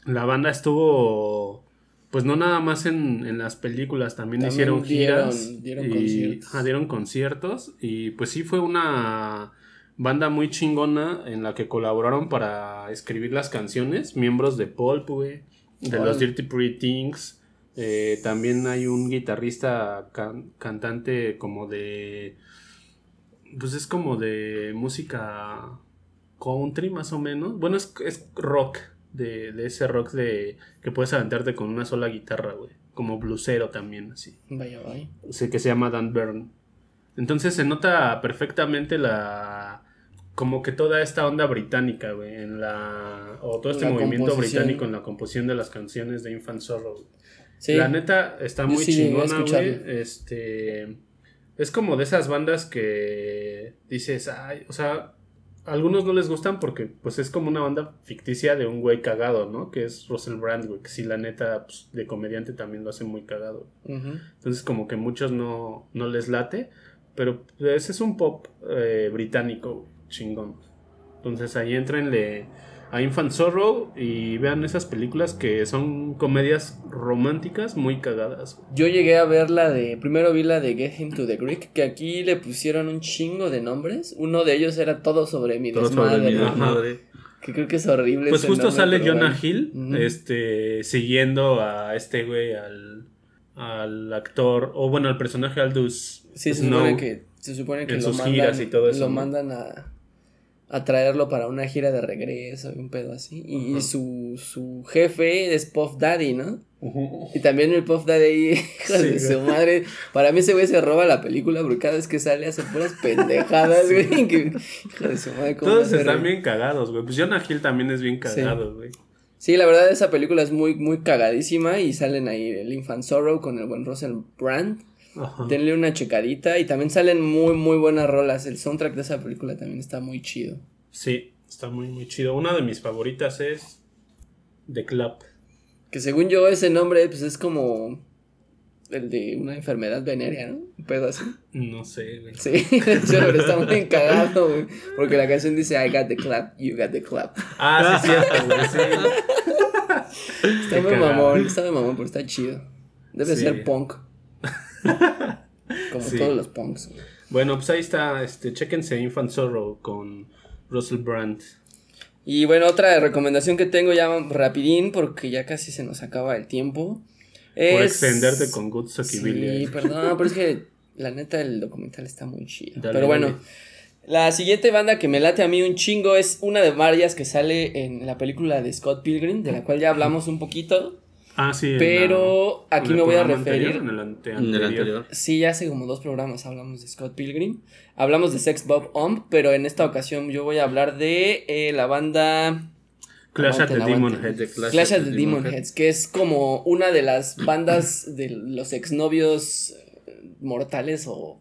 La banda estuvo, pues no nada más en, en las películas, también, También hicieron dieron- giras. dieron y, conciertos. dieron conciertos. Y pues sí fue una banda muy chingona en la que colaboraron para escribir las canciones. Miembros de Pulp, güey, de los. Dirty Pretty Things. Eh, también hay un guitarrista can- cantante como de. Pues es como de música country, más o menos. Bueno, es, es rock. De, de ese rock de que puedes aventarte con una sola guitarra, güey. Como blusero también, así. Vaya, vaya. Sí, que se llama Dan Byrne. Entonces se nota perfectamente la. Como que toda esta onda británica, güey, en la. O todo este La movimiento británico en la composición de las canciones de Infant Sorrow. Sí. La neta está muy sí chingona, güey. Este. Es como de esas bandas que dices, ay, o sea, a algunos no les gustan porque, pues, es como una banda ficticia de un güey cagado, ¿no? Que es Russell Brand, güey, que sí, la neta, pues, de comediante también lo hace muy cagado. Entonces, como que muchos no, no les late, pero pues, es un pop eh, británico, güey, chingón. Entonces, ahí entrenle a Infant Sorrow y vean esas películas que son comedias románticas muy cagadas. Yo llegué a ver la de. Primero vi la de Get Him to the Greek, que aquí le pusieron un chingo de nombres. Uno de ellos era todo sobre mi Todo sobre desmadre. mi Ajá. desmadre. Que creo que es horrible. Pues ese justo nombre, sale Jonah bueno. Hill, este, siguiendo a este güey, al, al actor, o bueno, al personaje Aldous Sí, se Snow. supone que, se supone que en lo sus mandan, giras y todo eso, lo mandan a, a traerlo para una gira de regreso y un pedo así. Y, Ajá. su, su jefe es Puff Daddy, ¿no? Y también el Puff Daddy hijo Sí, de su güey. madre. Para mí ese güey se roba la película porque cada vez que sale hace puras pendejadas, güey. que- hijo de su madre, Todos están bien cagados, güey. Pues Jonah Hill también es bien cagado, güey. Sí, la verdad esa película es muy, muy cagadísima y salen ahí el Infant Sorrow con el buen Russell Brand. Ajá. Denle una checadita y también salen muy, muy buenas rolas. El soundtrack de esa película también está muy chido. Sí, está muy, muy chido. Una de mis favoritas es The Club. Que según yo ese nombre pues es como el de una enfermedad venérea, ¿no? Un pedo así. No sé, güey. Sí, pero está muy cagado, güey. Porque la canción dice I got the clap, you got the clap. Ah, sí, es cierto, güey. Sí. Está muy mamón, está muy mamón, pero está chido. Debe Sí. ser punk. Como Sí. todos los punks. Bueno, pues ahí está. Este, chéquense Infant Sorrow con Russell Brand. Y bueno, otra recomendación que tengo ya rapidín, porque ya casi se nos acaba el tiempo. Por extenderte con Good Billy. Sí, perdón, pero es que la neta el documental está muy chido. Dale, pero bueno, dale. la siguiente banda que me late a mí un chingo es una de varias que sale en la película de Scott Pilgrim, de la cual ya hablamos un poquito. Ah, sí. en Pero la- aquí en me voy a anterior, referir. en el ante- En el anterior. anterior. Sí, ya hace como dos programas hablamos de Scott Pilgrim. Hablamos de Sex Bob Omb, pero en esta ocasión yo voy a hablar de eh, la banda Clash at the Demon aguanten. Head. The Clash Clash of of the the Demon Demon Head. Heads, que es como una de las bandas de los exnovios eh, mortales o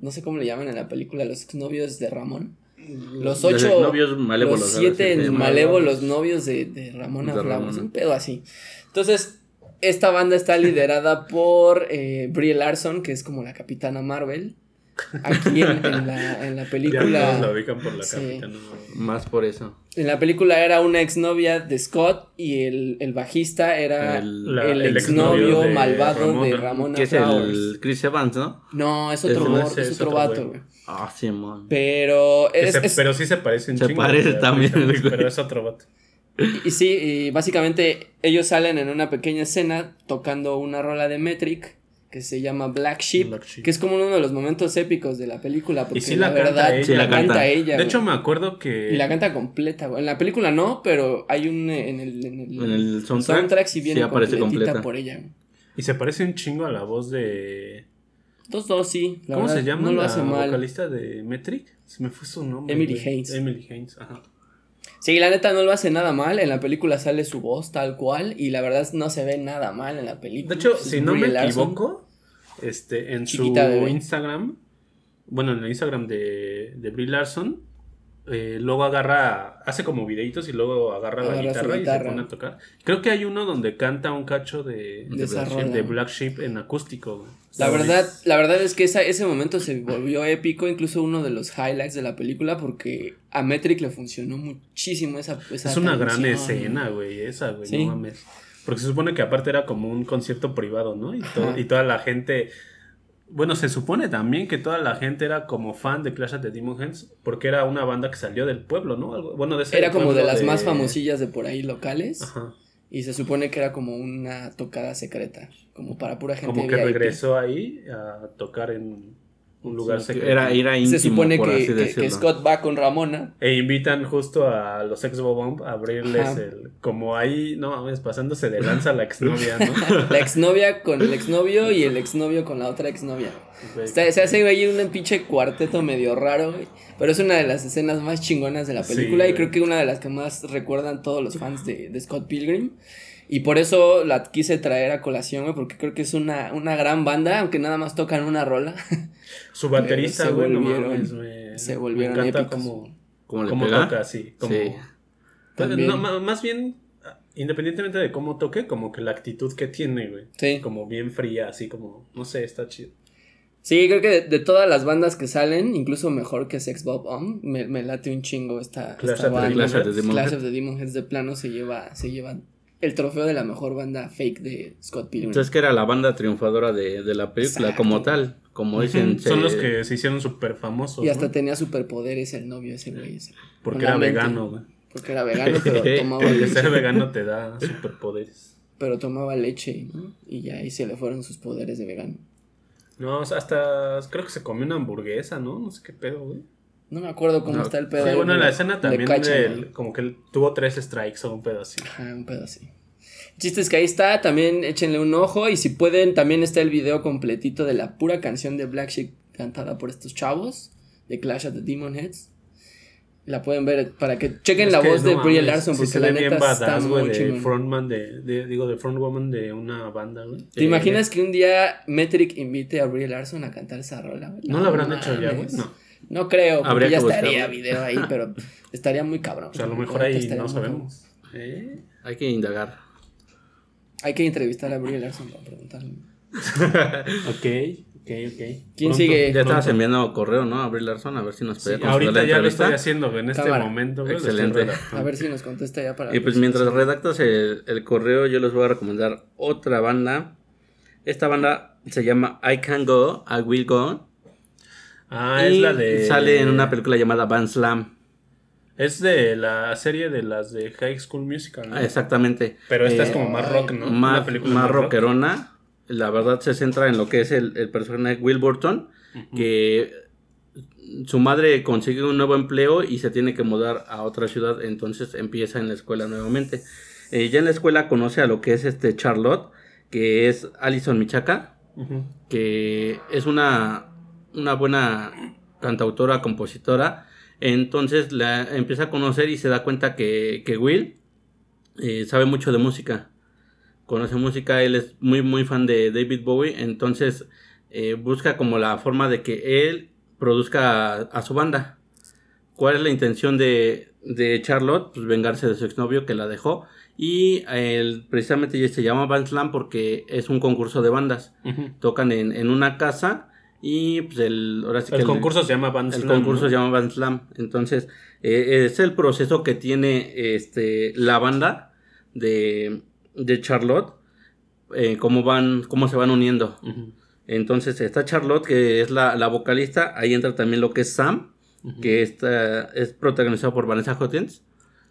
no sé cómo le llaman en la película, los exnovios de Ramón. Los Los ocho, novios malévolos, los siete malévolos novios de, de De Flowers, Ramona. un pedo así. Entonces, esta banda está liderada por eh, Brie Larson, que es como la capitana Marvel. Aquí en, en la, en la Ya todos la película. ubican por la Sí. capitana. Más por eso. En la película era una exnovia de Scott y el, el bajista era el, La- el exnovio exnovio de malvado de Ramona, Ramona que es Flowers. el Chris Evans, ¿no? No, es otro, es- es es otro otro vato, güey. Ah, Simón. Pero Que es, se- es- pero sí se parece un Se chingo. parece también, Evans. Pero es otro vato. Y sí, y básicamente ellos salen en una pequeña escena tocando una rola de Metric que se llama Black Sheep, Black Sheep. que es como uno de los momentos épicos de la película, porque Y sí la, la canta verdad ella. Sí, la la canta, canta. ella. De güey. hecho, me acuerdo que. y la canta completa, güey. En la película no, pero hay un eh, en el, en el, En el soundtrack, sí viene sí aparece completa. por ella. güey. Y se parece un chingo a la voz de. Dos, dos, sí. la ¿Cómo verdad, se llama No lo la hace mal. vocalista de Metric? Se me fue su nombre. Emily güey. Haynes. Emily Haynes, ajá. Sí, la neta no lo hace nada mal. En la película sale su voz tal cual. Y la verdad no se ve nada mal en la película. De hecho, si no me Larson. equivoco, este, en Chiquita su bebé. Instagram, bueno, en el Instagram de, de Brie Larson, eh, luego agarra, hace como videitos y luego agarra, Agarra la guitarra, y se pone a tocar. Creo que hay uno donde canta un cacho de, Black, Sheep, de Black Sheep en acústico. La verdad, la verdad es que esa, ese momento se volvió épico, incluso uno de los highlights de la película, porque a Metric le funcionó muchísimo esa, esa Es una gran escena, güey, esa, güey, Sí. no mames. Porque se supone que aparte era como un concierto privado, ¿no? Y, to- y toda la gente... Bueno, se supone también que toda la gente era como fan de Clash of the Demon Hands porque era una banda que salió del pueblo, ¿no? Algo- bueno, de ese Era como de las más famosillas de por ahí locales. Ajá. Y se supone que era como una tocada secreta, como para pura gente Como que VIP. regresó ahí a tocar en un lugar Sí, secreto. Era, era íntimo, Se supone por que, así que-. Scott va con Ramona. E invitan justo a los ex Bobomb a abrirles Ajá. el... Como ahí, no mames, pasándose de lanza la exnovia, ¿no? La exnovia con el exnovio y el exnovio con la otra exnovia. Está- se hace ahí un pinche cuarteto medio raro, güey. Pero es una de las escenas más chingonas de la Sí, película y güey. creo que una de las que más recuerdan todos los fans de, de Scott Pilgrim. Y por eso la quise traer a colación, güey, porque creo que es una, una gran banda, aunque nada más tocan una rola. Su baterista, se güey, no volvieron- mames, me, se volvieron me encanta épicos. como, ¿Cómo le como pega? toca, sí. Como, Sí. También. no, ma- más bien, independientemente de cómo toque, como que la actitud que tiene, güey. Sí. Como bien fría, así como, no sé, está chido. Sí, creo que de, de todas las bandas que salen, incluso mejor que Sex Bob On, me, me late un chingo esta, Clash esta of the banda. The Demon Clash of the Demon Heads de plano se lleva, se lleva el trofeo de la mejor banda fake de Scott Pilgrim. Entonces que era la banda triunfadora de, de la película Exacto. como tal. Como dicen. Son se- los que se hicieron súper famosos. y hasta ¿no? tenía superpoderes el novio ese güey. ese. Porque era mente. vegano, güey. Porque era vegano, pero tomaba Porque leche. ser vegano te da superpoderes. Pero tomaba leche, ¿no? Y ya ahí se le fueron sus poderes de vegano. No, o sea, hasta creo que se comió una hamburguesa, ¿no? No sé qué pedo, güey. No me acuerdo cómo No, está el pedo. Sí, bueno, en la escena también cachan del- ahí. como que él tuvo tres strikes o un pedo así. Ajá, un pedo así. El chiste es que ahí está, también échenle un ojo y si pueden también está el video completito de la pura canción de Black Sheep cantada por estos chavos de Clash of the Demon Heads. La pueden ver para que chequen Es la que, voz de Brie Larson sí porque se la neta bien está badass, güey, muy de chingón. frontman de, de- digo, de frontwoman de una banda, güey. ¿Te imaginas que un día Metric invite a Brie Larson a cantar esa rola? güey? ¿No lo habrán hecho ya, güey? No. No creo, porque Habría ya que estaría buscarlo. video ahí, pero estaría muy cabrón. O sea, a lo mejor ahí no sabemos. ¿Eh? Hay que indagar. Hay que entrevistar a Brie Larson para preguntarle. Ok, ok, ok. ¿Quién sigue? Ya estabas enviando correo, ¿no? A Brie Larson, a ver si nos Sí, podía conceder ahorita la ya lo estoy haciendo, en este Cámara. momento, güey. Excelente. A ver si nos contesta ya para. Y pues mientras redactas el, el correo, yo les voy a recomendar otra banda. Esta banda se llama I Can Go, I Will Go. Ah, y es la de. Sale en una película llamada Van Slam. Es de la serie de las de High School Musical, ¿no? Ah, Exactamente. Pero esta Eh, es como más rock, ¿no? más, Una película más rock. rockerona. La verdad se centra en lo que es el, el personaje Will Burton, que su madre consigue un nuevo empleo y se tiene que mudar a otra ciudad, entonces empieza en la escuela nuevamente. Eh, ya en la escuela conoce a lo que es este Charlotte, que es Alison Michaka, Ujú. que es una, una buena cantautora, compositora. Entonces la empieza a conocer y se da cuenta que, que Will eh, sabe mucho de música. Conoce música, él es muy muy fan de David Bowie, entonces eh, busca como la forma de que él produzca a, a su banda. ¿Cuál es la intención de, de Charlotte? Pues vengarse de su exnovio que la dejó. Y el, precisamente se llama Band Slam porque es un concurso de bandas. Tocan en, en una casa y pues el, ahora sí que El concurso se llama Band el Slam, concurso ¿no? se llama Band Slam. Entonces, eh, es el proceso que tiene este, la banda de, de Charlotte. eh, cómo van, cómo se van uniendo. Entonces está Charlotte, que es la, la vocalista. Ahí entra también lo que es Sam, que está, es protagonizado por Vanessa Hudgens.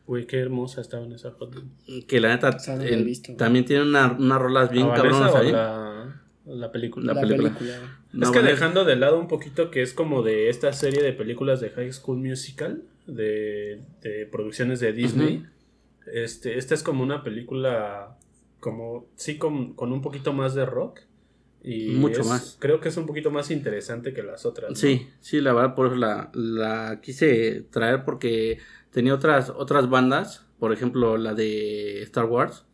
Güey, qué hermosa estaba en esa foto. Que la neta visto. también tiene una- unas rolas bien ¿La Vanessa cabronas ahí. La, la película. La La película. película. No, es que dejando de lado un poquito que es como de esta serie de películas de High School Musical, de, de producciones de Disney, este, esta es como una película, como, sí, con, con un poquito más de rock. Y Mucho es- más. Creo que es un poquito más interesante que las otras. ¿no? Sí, sí, la verdad por eso la, la quise traer porque tenía otras otras bandas, por ejemplo la de Star Wars.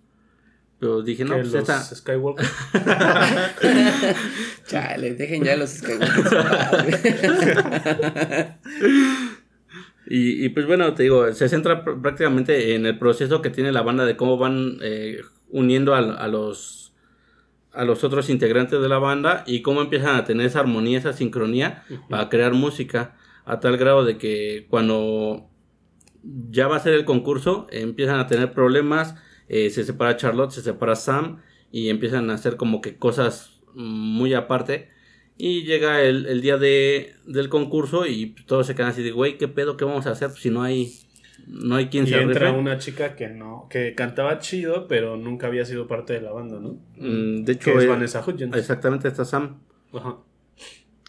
Pero dije, no, pues los esta... Skywalker. Chale, dejen ya los güey. Y, y, pues bueno, te digo, se centra pr- prácticamente en el proceso que tiene la banda de cómo van eh, uniendo a, a los a los otros integrantes de la banda y cómo empiezan a tener esa armonía, esa sincronía para crear música a tal grado de que cuando ya va a ser el concurso empiezan a tener problemas, eh, se separa Charlotte, se separa Sam y empiezan a hacer como que cosas muy aparte y llega el, el día de, del concurso y todos se quedan así de, güey, ¿qué pedo? ¿Qué vamos a hacer? Pues si no hay, no hay quien y se entra rife". una chica que no, que cantaba chido, pero nunca había sido parte de la banda, ¿no? Mm, De hecho, Que es eh, Vanessa Hudgens. exactamente está Sam. Ajá.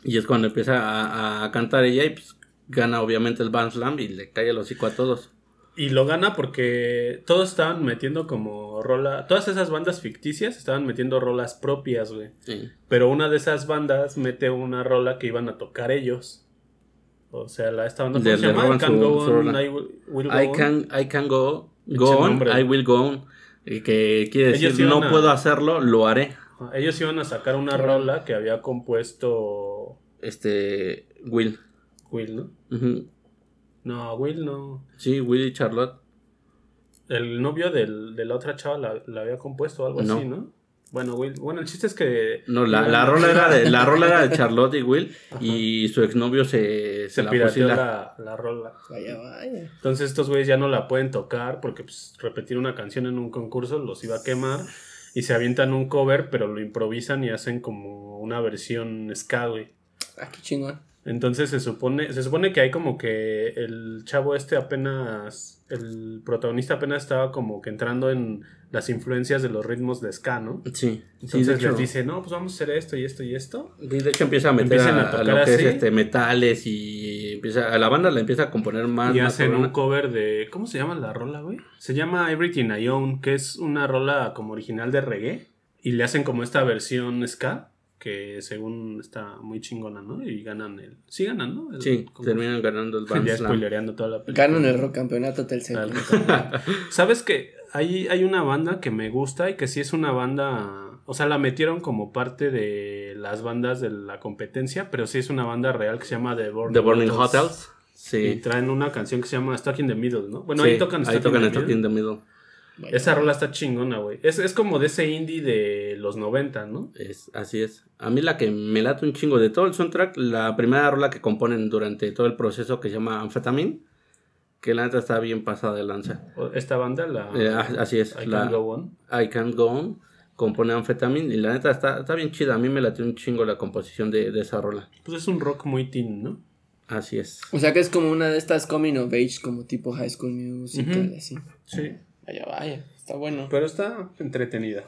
Y es cuando empieza a, a cantar ella y pues gana obviamente el Band Slam y le cae el hocico a todos. Y lo gana porque todos estaban metiendo como rola. Todas esas bandas ficticias estaban metiendo rolas propias, güey. Sí. Pero una de esas bandas mete una rola que iban a tocar ellos. O sea, la, esta banda ¿cómo se llama? I Can Go On. I Will, Go I can, I can go, go on. I will go on. Que quiere Ellos decir, iban no a- puedo hacerlo, lo haré. Ellos iban a sacar una rola que había compuesto Este, Will. Will, ¿no? Ujú. No, Will no. Sí, Will y Charlotte. El novio del- de la otra chava la, la había compuesto o algo No. así, ¿no? Bueno, Will. Bueno, el chiste es que. No, la, la rola era de, la rola era de Charlotte y Will y su exnovio se, se, Se la pirateó la rola. Vaya, vaya. Entonces estos güeyes ya no la pueden tocar porque pues, repetir una canción en un concurso los iba a quemar y se avientan un cover pero lo improvisan y hacen como una versión ska, güey. Ah, qué chingón. Entonces se supone, se supone que hay como que el chavo este apenas, el protagonista apenas estaba como que entrando en las influencias de los ritmos de ska, ¿no? Sí, sí, Entonces hecho, les dice, no, pues vamos a hacer esto y esto y esto. sí, de hecho empieza a meter a, a a tocar lo que es así. este, metales y empieza, a la banda le empieza a componer más. y más hacen un cover de. ¿Cómo se llama la rola, güey? Se llama Everything I Own, que es una rola como original de reggae. Y le hacen como esta versión ska, que según está muy chingona, ¿no? Y ganan el. Sí, ganan, ¿no? El Sí, terminan ganando el Band Ya Slam. spoilereando toda la película. Ganan el rock campeonato. Tal. ¿Sabes que hay, hay una banda que me gusta y que sí es una banda. O sea, la metieron como parte de las bandas de la competencia, pero sí es una banda real que se llama The Burning, The Burning Hotels. Y Sí. traen una canción que se llama Stuck in the Middle, ¿no? Bueno, Sí, ahí tocan ahí Stuck tocan in the Stuck Middle. in the Middle. Vaya. Esa rola está chingona, güey. Es, es como de ese indie de los 90, ¿no? Es, así es. A mí la que me late un chingo de todo el soundtrack, la primera rola que componen durante todo el proceso que se llama Amphetamine, que la neta está bien pasada de lanza. Esta banda, la. Eh, ah, así es, I la- Can't Go On. I Can't Go On, compone Amphetamine y la neta está, está bien chida. A mí me late un chingo la composición de, de esa rola. Pues es un rock muy teen, ¿no? Así es. O sea que es como una de estas coming of age, como tipo High School Musical, Ujú. así. Sí. Vaya, vaya. Está bueno. Pero está entretenida.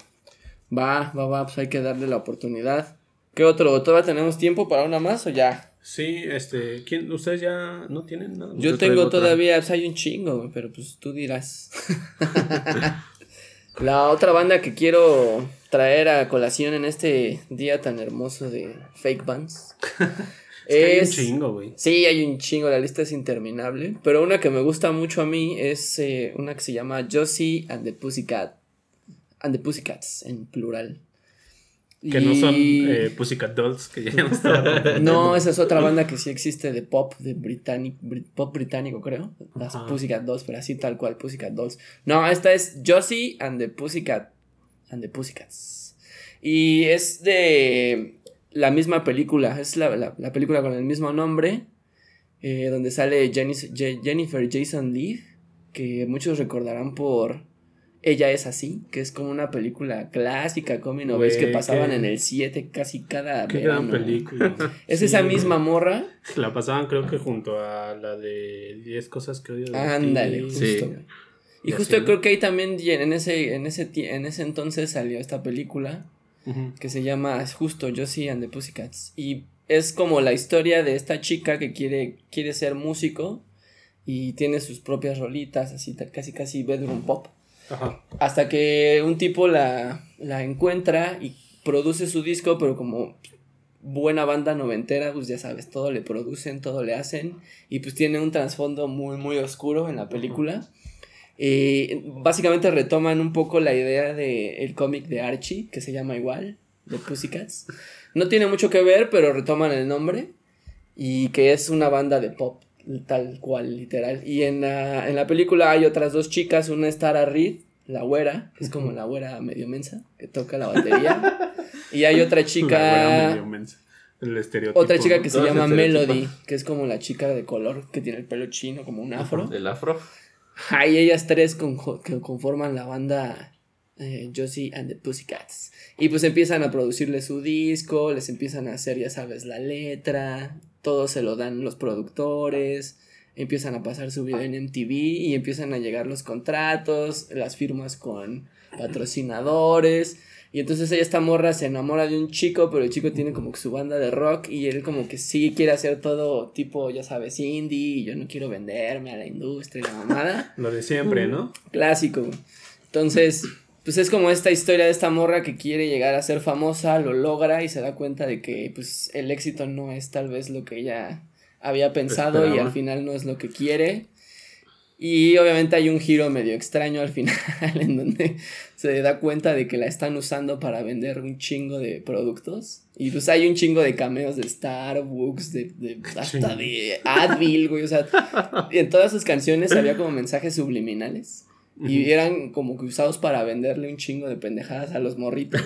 Va, va, va, pues hay que darle la oportunidad. ¿Qué otro? ¿Todavía tenemos tiempo para una más o ya? Sí, este. ¿quién, ¿Ustedes ya no tienen nada? Yo Yo tengo todavía, pues hay un chingo, pero pues tú dirás. la otra banda que quiero traer a colación en este día tan hermoso de fake bands. Es que hay un chingo, güey. Sí, hay un chingo, la lista es interminable. Pero una que me gusta mucho a mí es eh, una que se llama Josie and the Pussycat. And the Pussycats, en plural. Que no son eh, Pussycat Dolls, que ya no. No, esa es otra banda que sí existe de pop, de británico, pop británico, creo. Las Ajá. Pussycat Dolls, pero así tal cual, Pussycat Dolls. No, esta es Josie and the Pussycat and the Pussycats. Y es de la misma película, es la, la- la película con el mismo nombre, eh, donde sale Jennifer Jason Leigh, que muchos recordarán por Ella es así, que es como una película clásica, coming age, que pasaban qué- en el 7 casi cada Qué verano. gran película. Es Sí, esa misma morra. La pasaban creo que junto a la de 10 cosas que odio de Ándale, ti. justo. Sí. Y Y justo creo que ahí también en ese, en ese, en ese entonces salió esta película Que se llama justo Josie and the Pussycats. Y es como la historia de esta chica que quiere, quiere ser músico y tiene sus propias rolitas, así casi casi bedroom pop. Ajá. Hasta que un tipo la, la encuentra y produce su disco, pero como buena banda noventera, pues ya sabes, todo le producen, todo le hacen. Y pues tiene un trasfondo muy, muy oscuro en la película. Eh, básicamente retoman un poco la idea del cómic de Archie, que se llama igual, de Pussycats. No tiene mucho que ver, pero retoman el nombre. Y que es una banda de pop, tal cual, literal. Y en la, en la película hay otras dos chicas, una es Tara Reid, la güera, que es como la güera medio mensa, que toca la batería. y hay otra La güera chica, medio mensa. El estereotipo. otra chica ¿no? que se llama. Melody, que es como la chica de color, que tiene el pelo chino, como un afro. El afro. Ajá, y ellas tres que conforman la banda eh, Josie and the Pussycats. Y pues empiezan a producirle su disco, les empiezan a hacer, ya sabes, la letra, todo se lo dan los productores, empiezan a pasar su video en MTV y empiezan a llegar los contratos, las firmas con patrocinadores. Y entonces ella, esta morra, se enamora de un chico, pero el chico tiene como que su banda de rock y él como que sí quiere hacer todo tipo, ya sabes, indie, y yo no quiero venderme a la industria y la mamada. Lo de siempre, ¿no? Clásico, güey. Entonces, pues es como esta historia de esta morra que quiere llegar a ser famosa, lo logra y se da cuenta de que pues el éxito no es tal vez lo que ella había pensado y al final no es lo que quiere. Y obviamente hay un giro medio extraño al final en donde se da cuenta de que la están usando para vender un chingo de productos. Y pues hay un chingo de cameos de Starbucks, de, de hasta de Advil, güey. O sea, en todas sus canciones había como mensajes subliminales. Y eran como que usados para venderle un chingo de pendejadas a los morritos.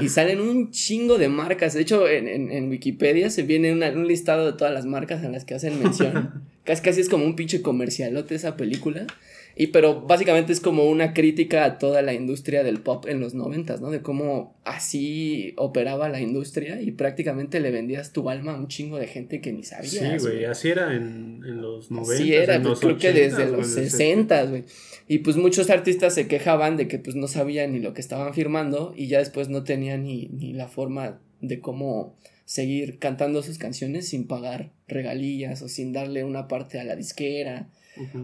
Y salen un chingo de marcas. De hecho, en, en, en Wikipedia se viene una- un listado de todas las marcas en las que hacen mención. casi, casi es como un pinche comercialote esa película. Y pero básicamente es como una crítica a toda la industria del pop en los noventas, ¿no? De cómo así operaba la industria y prácticamente le vendías tu alma a un chingo de gente que ni sabías. Sí, güey, así era en, en los 90. Así era, en los creo que 80s, desde los 60, güey. Y pues muchos artistas se quejaban de que pues no sabían ni lo que estaban firmando y ya después no tenían ni, ni la forma de cómo seguir cantando sus canciones sin pagar regalías o sin darle una parte a la disquera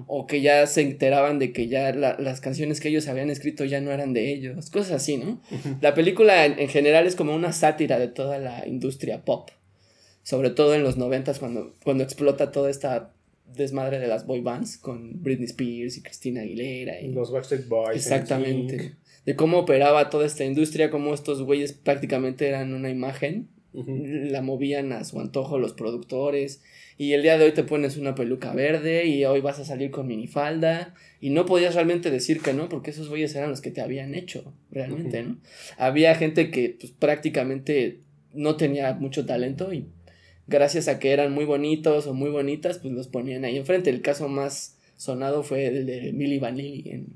o que ya se enteraban de que ya la- las canciones que ellos habían escrito ya no eran de ellos, cosas así, ¿no? La película en, en general es como una sátira de toda la industria pop. Sobre todo en los noventas cuando, cuando explota toda esta desmadre de las boy bands con Britney Spears y Christina Aguilera. Y, Los Backstreet Boys. exactamente. De cómo operaba toda esta industria, cómo estos güeyes prácticamente eran una imagen. La movían a su antojo los productores. Y el día de hoy te pones una peluca verde y hoy vas a salir con minifalda. Y no podías realmente decir que no, porque esos güeyes eran los que te habían hecho, realmente. ¿no? Había gente que pues, prácticamente no tenía mucho talento y gracias a que eran muy bonitos o muy bonitas, pues los ponían ahí enfrente. El caso más sonado fue el de Milli Vanilli en,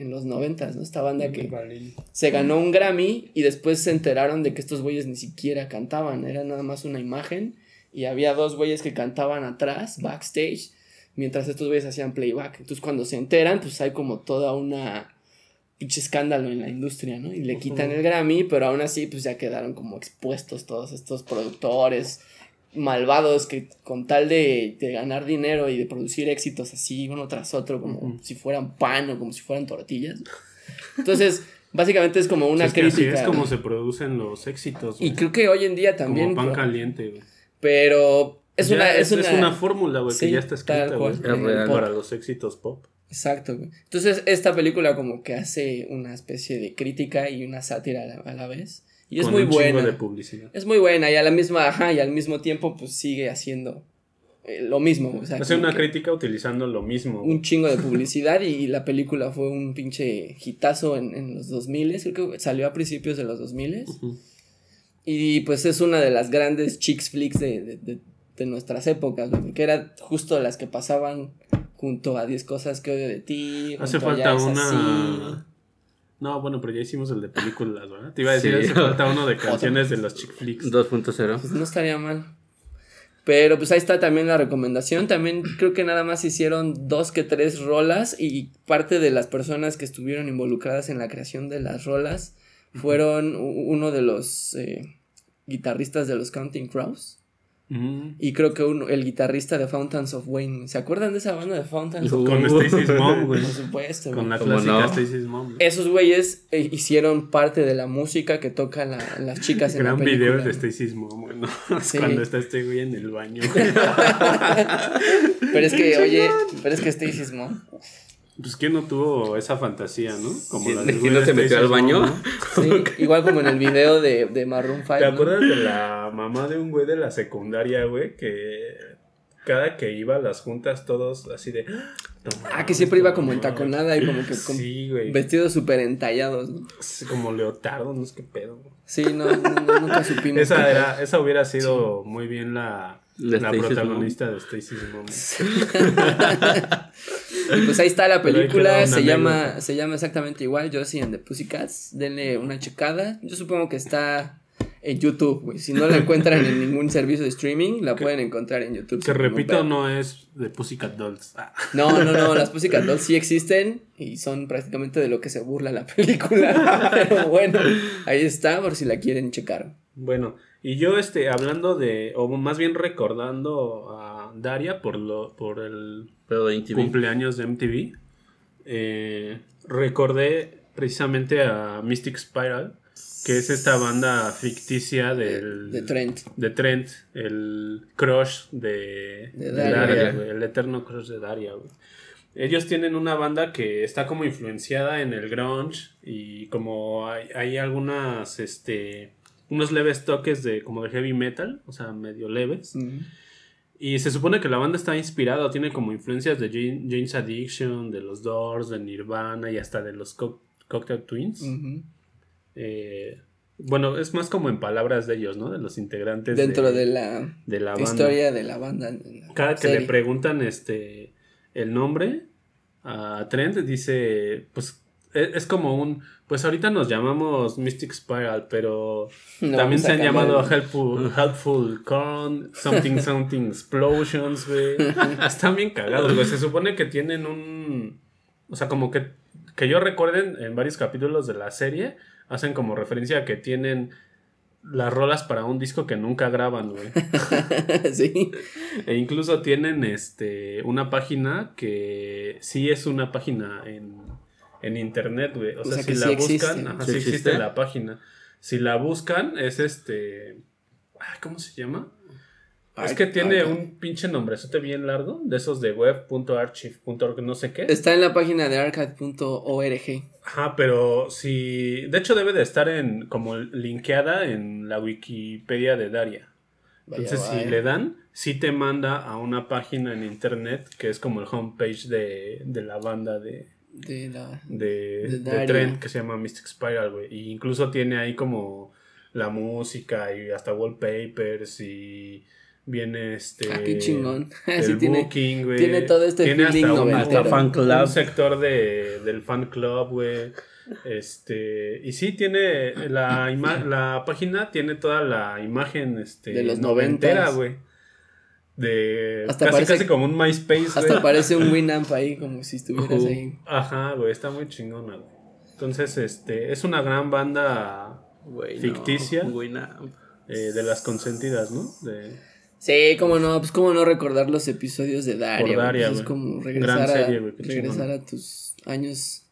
en los noventas, ¿no? Esta banda que Vale. se ganó un Grammy y después se enteraron de que estos güeyes ni siquiera cantaban, era nada más una imagen y había dos güeyes que cantaban atrás, backstage, mientras estos güeyes hacían playback. Entonces cuando se enteran, pues hay como toda una pinche escándalo en la industria, ¿no? Y le quitan el Grammy, pero aún así pues ya quedaron como expuestos todos estos productores malvados que con tal de, de ganar dinero y de producir éxitos así uno tras otro como si fueran pan o como si fueran tortillas. Entonces, básicamente es como una es que así crítica. es como se producen los éxitos. Y creo que hoy en día también. Como pan pero- caliente, güey. Pero es Ya una. Es, una, fórmula, güey, Sí, que ya está escrita, güey. Es real. Para los éxitos pop. Exacto, güey. Entonces, esta película como que hace una especie de crítica y una sátira a la, a la vez. Y es muy un buena. de publicidad. Es muy buena y a la misma, ajá, y al mismo tiempo pues sigue haciendo eh, lo mismo. O sea, Hace una que crítica utilizando lo mismo. un chingo de publicidad y, la película fue un pinche hitazo en, en los 2000, creo que salió a principios de los 2000 Ujú. y pues es una de las grandes chicks flicks de, de, de- de nuestras épocas, güey, porque era justo las que pasaban junto a 10 cosas que odio de ti. Hace falta una. así. No, bueno, pero ya hicimos el de películas, ¿verdad? Te iba a decir, Sí. hace falta uno de canciones de los chick flicks. 2.0. Pues no estaría mal. Pero pues ahí está también la recomendación. También creo que nada más hicieron dos que tres rolas y parte de las personas que estuvieron involucradas en la creación de las rolas fueron uno de los eh, guitarristas de los Counting Crows Mm. y creo que uno, el guitarrista de Fountains of Wayne. ¿Se acuerdan de esa banda de Fountains of Con Uh. Stacy's Mom, güey. Por supuesto. Con la ¿Cómo clásica no? Stacy's Mom. Esos güeyes eh, hicieron parte de la música que tocan la- las chicas en Gran la película. video de Stacy's Mom, güey. ¿no? Sí. Cuando está este güey en el baño. Pero es que, oye, pero es que Stacy's mom. Pues quién no tuvo esa fantasía, ¿no? Como ¿Quién- la del quién no de se metió al baño? Sí, igual como en el video de, de Maroon 5. ¿Te acuerdas de la mamá de un güey de la secundaria, güey? Que cada que iba a las juntas todos así de... "No Ah, que siempre iba como entaconada y como que con Sí, güey. vestidos súper entallados. ¿no? Sí, Como leotardo, no es qué pedo. güey. Sí, no, nunca supimos. Esa, era, esa hubiera sido muy bien la, La protagonista de Stacy's Mom. Y pues ahí está la película, se llama, anécdota. se llama exactamente igual, Josie and the Pussycats. Denle una checada. Yo supongo que está en YouTube, güey. Si no la encuentran en ningún servicio de streaming, la pueden encontrar en YouTube. Que repito, no es de Pussycat Dolls. Ah. No, no, no, las Pussycat Dolls sí existen y son prácticamente de lo que se burla la película. Pero bueno, ahí está por si la quieren checar. Bueno, y yo este, hablando de, o más bien recordando a Daria por lo, por el Pero de MTV. cumpleaños de MTV, eh, recordé precisamente a Mystic Spiral, que es esta banda ficticia del, De Trent. de Trent, el crush de, De de Daria. Güey, el eterno crush de Daria, güey. Ellos tienen una banda que está como influenciada en el grunge y como hay, hay algunas, este, unos leves toques de como de heavy metal, o sea, medio leves. Mm. Y se supone que la banda está inspirada, tiene como influencias de Jane's Addiction, de los Doors, de Nirvana y hasta de los Co- Cocktail Twins. Eh, bueno, es más como en palabras de ellos, ¿no? De los integrantes Dentro de la, de la banda. historia de la banda. la Cada que le preguntan este el nombre a Trent, dice, pues es como un, pues ahorita nos llamamos Mystic Spiral, pero No, también se han llamado el- Helpful, Helpful Corn, Something Something Explosions, güey. Están bien cagados, güey. Se supone que tienen un, o sea, como que, que yo recuerden en varios capítulos de la serie, hacen como referencia a que tienen las rolas para un disco que nunca graban, güey. sí. E incluso tienen este una página que sí es una página en, en internet, güey. O, O sea, sea, si la sí buscan, existe. ajá, ¿Sí sí existe existe? la página. Si la buscan, es este. ay, ¿Cómo se llama? es que tiene ay, un pinche nombrezote bien largo, de esos de web.archive.org, no sé qué. Está en la página de archive.org. Ajá, pero si. De hecho, debe de estar en como linkeada en la Wikipedia de Daria. Vaya, Entonces, vaya. si le dan, sí te manda a una página en internet que es como el homepage de, de la banda de, De la... de, De. Trent que se llama Mystic Spiral, güey. Y incluso tiene ahí como la música y hasta wallpapers y viene este. Ah, qué chingón. El Sí, tiene, booking, güey. tiene todo este Tiene feeling hasta un. Hasta fan club. un sector de, del fan club, güey. Este, y sí tiene la ima- la página tiene toda la imagen este De los noventera, güey. De Hasta casi parece- casi como un MySpace, Hasta güey. parece un Winamp ahí, como si estuvieras ahí. Ajá, güey, está muy chingona, güey. Entonces, este, es una gran banda Güey, Ficticia. na- eh, de las consentidas, ¿no? De, Sí, cómo no, pues cómo no recordar los episodios de Daria. Por güey, Daria, pues es güey. como regresar, Gran serie, a, regresar a tus años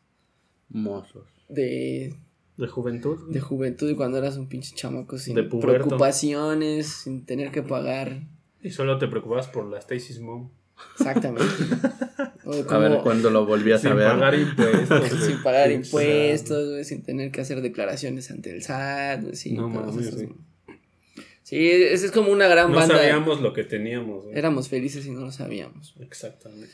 Mozos. de, de juventud. de juventud y cuando eras un pinche chamaco sin De preocupaciones, sin tener que pagar. Y solo te preocupabas por la Stacy's mom. Exactamente. A ver cuándo lo volvías Sin a ver. pagar impuestos. sin pagar impuestos, güey, sin tener que hacer declaraciones ante el SAT, güey, sí, No sí. Sí, esa es como una gran No banda. sabíamos lo que teníamos. güey. Éramos felices y no lo sabíamos. Exactamente.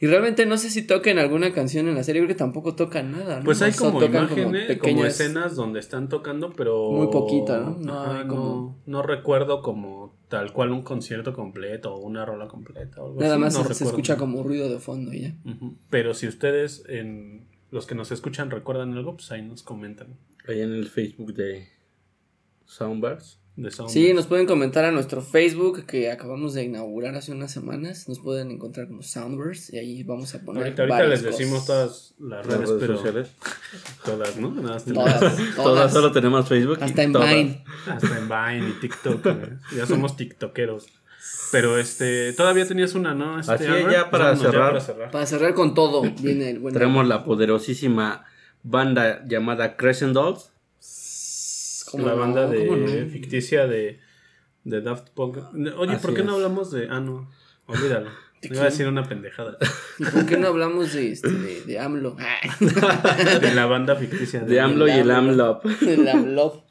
Y realmente no sé si toquen alguna canción en la serie, creo que tampoco tocan nada, ¿no? Pues hay O sea, como tocan imágenes, como, escenas donde están tocando, pero... Muy poquito, ¿no? No Ajá, hay no, como- no recuerdo como tal cual un concierto completo o una rola completa o algo Nada así, más no se, escucha como ruido de fondo y ya. Pero si ustedes, en los que nos escuchan, recuerdan algo, pues ahí nos comentan. Ahí en el Facebook de Soundbars. De Sound. Sí, nos pueden comentar a nuestro Facebook que acabamos de inaugurar hace unas semanas. Nos pueden encontrar como Soundverse y ahí vamos a poner. Ahorita, ahorita les decimos cosas. todas las Las redes, pero sociales. todas, ¿no? Nada más Todas, tenemos- Todas, todas. solo tenemos Facebook. y Hasta en todas. Vine. Hasta en Vine y TikTok. Ya somos tiktokeros. Pero este, todavía tenías una, ¿no? Este, Así es, ya para cerrar. para cerrar. Para cerrar con todo, viene el buen. Tenemos la poderosísima banda llamada Crescent Dolls. ¿Cómo la no? banda de ¿Cómo no? ficticia de, de Daft Punk. Oye, Así ¿por qué no hablamos de. Ah, no. Olvídalo. ¿De Iba a decir una pendejada. ¿Y por qué no hablamos de, este, de, de AMLO? De la banda ficticia De AMLO y el AMLOP. El AMLO.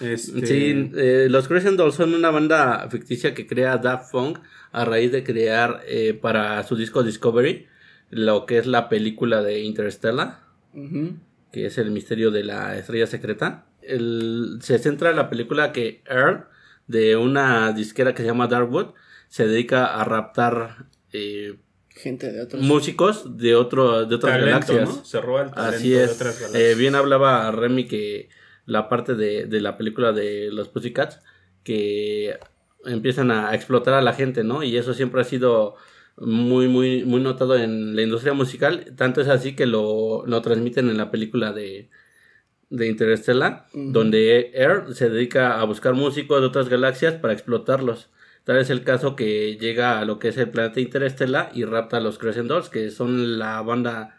Este, Sí, eh, los Crescent Dolls son una banda ficticia que crea Daft Punk a raíz de crear eh, para su disco Discovery lo que es la película de Interstellar, que es el misterio de la estrella secreta. El- se centra en la película que Earl, de una disquera que se llama Darkwood, se dedica a raptar eh, Gente de otros. músicos de, otro, de otras talento, galaxias. ¿no? Se roba el talento Así de es. otras Eh, galaxias. bien hablaba Remy que la parte de, de la película de los Pussycats que empiezan a explotar a la gente, ¿no? Y eso siempre ha sido muy, muy, muy notado en la industria musical. Tanto es así que lo, lo transmiten en la película de, de Interstellar, Ujú. donde Air se dedica a buscar músicos de otras galaxias para explotarlos. Tal es el caso que llega a lo que es el planeta Interstellar y rapta a los Crescent Dolls, que son la banda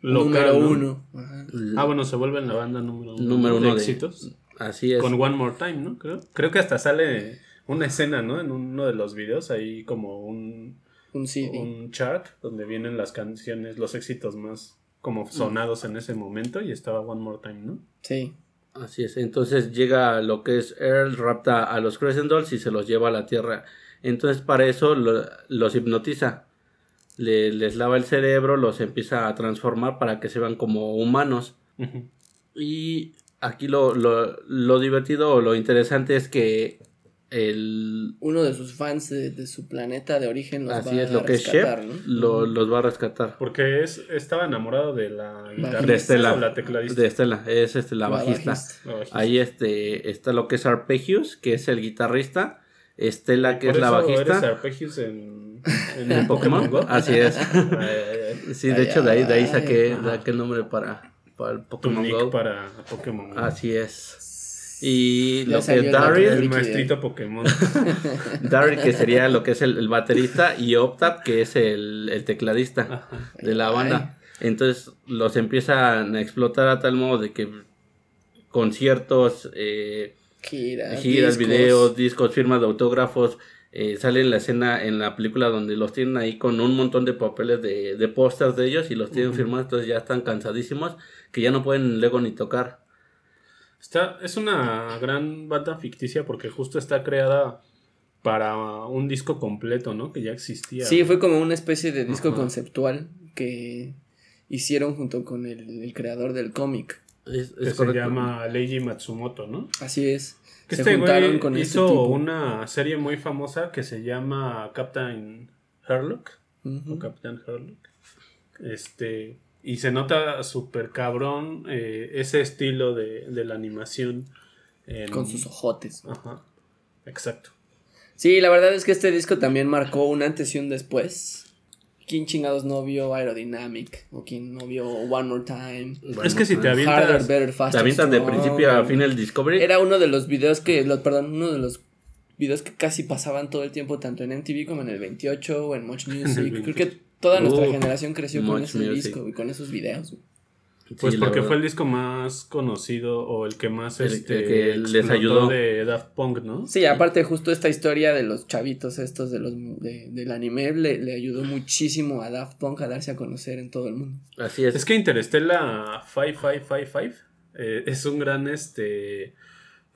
Local, número ¿no? uno. Ajá. Ah, bueno, se vuelven la banda número uno, número de uno de éxitos. Así es. Con One More Time, ¿no? Creo. Creo que hasta sale una escena, ¿no? En uno de los videos, ahí como un, Un CD. un chart donde vienen las canciones, los éxitos más como sonados en ese momento y estaba One More Time, ¿no? Sí. Así es, entonces llega lo que es Earl, rapta a los Crescent Dolls y se los lleva a la Tierra. Entonces para eso lo- los hipnotiza, Le- les lava el cerebro, los empieza a transformar para que se vean como humanos. Y aquí lo, lo, lo divertido o lo interesante es que el... Uno de sus fans de, de su planeta de origen los Así va es, lo a que es rescatar, Shep ¿no? lo- los va a rescatar. Porque es, estaba enamorado de la guitarrista De Estela. o la tecladista. De Estela, es este, la, La bajista. bajista. Bajista. Ahí este, está lo que es Arpegius, que es el guitarrista. Estela, que Por es la eso eres bajista. Arpegios en, en En Pokémon. Go. Así es. Ay, ay, ay. Sí, de hecho, de ahí, de ahí Ay, saqué, saqué el nombre para, para el Tu Pokémon nick Go. para Pokémon. Go. Así es. Y lo que salió es el Daryl, El maestrito Pokémon. Daryl, que sería lo que es el, el baterista, y Optap, que es el, el tecladista Ajá. de la banda. Entonces los empiezan a explotar a tal modo de que conciertos, eh, Giras, giras, discos. videos, discos, firmas de autógrafos. eh, sale en la escena en la película donde los tienen ahí con un montón de papeles de, de pósters de ellos y los tienen firmados, entonces ya están cansadísimos que ya no pueden luego ni tocar. Está, es una gran banda ficticia porque justo está creada para un disco completo, ¿no? Que ya existía. Sí, fue como una especie de disco Ajá. conceptual que hicieron junto con el, el creador del cómic. Es, que es se llama Leiji Matsumoto, ¿no? Así es. Que Se este juntaron güey con este hizo tipo. una serie muy famosa que se llama Captain Herlock. O Captain Herlock. Este. Y se nota súper cabrón eh, ese estilo de, de la animación. Con sus ojotes. Ajá. Exacto. Sí, la verdad es que este disco también marcó un antes y un después. ¿Quién chingados no vio Aerodynamic? ¿O quién no vio One More Time? Bueno, es que si te avientas. Harder, Better, te Faster, avientas de principio a fin el Discovery. Era uno de los videos que, los, perdón, uno de los videos que casi pasaban todo el tiempo, tanto en MTV como en el 28 o en Much Music. Creo que toda nuestra Uh, generación creció con ese Music. disco y con esos videos. güey. Pues Sí, porque fue el disco más conocido o el que más El- el este, que les ayudó. de Daft Punk, ¿no? Sí, aparte justo esta historia de los chavitos estos de los de- del anime le, le ayudó muchísimo a Daft Punk a darse a conocer en todo el mundo. Así es. Es que Interstellar 5555 eh, es un gran este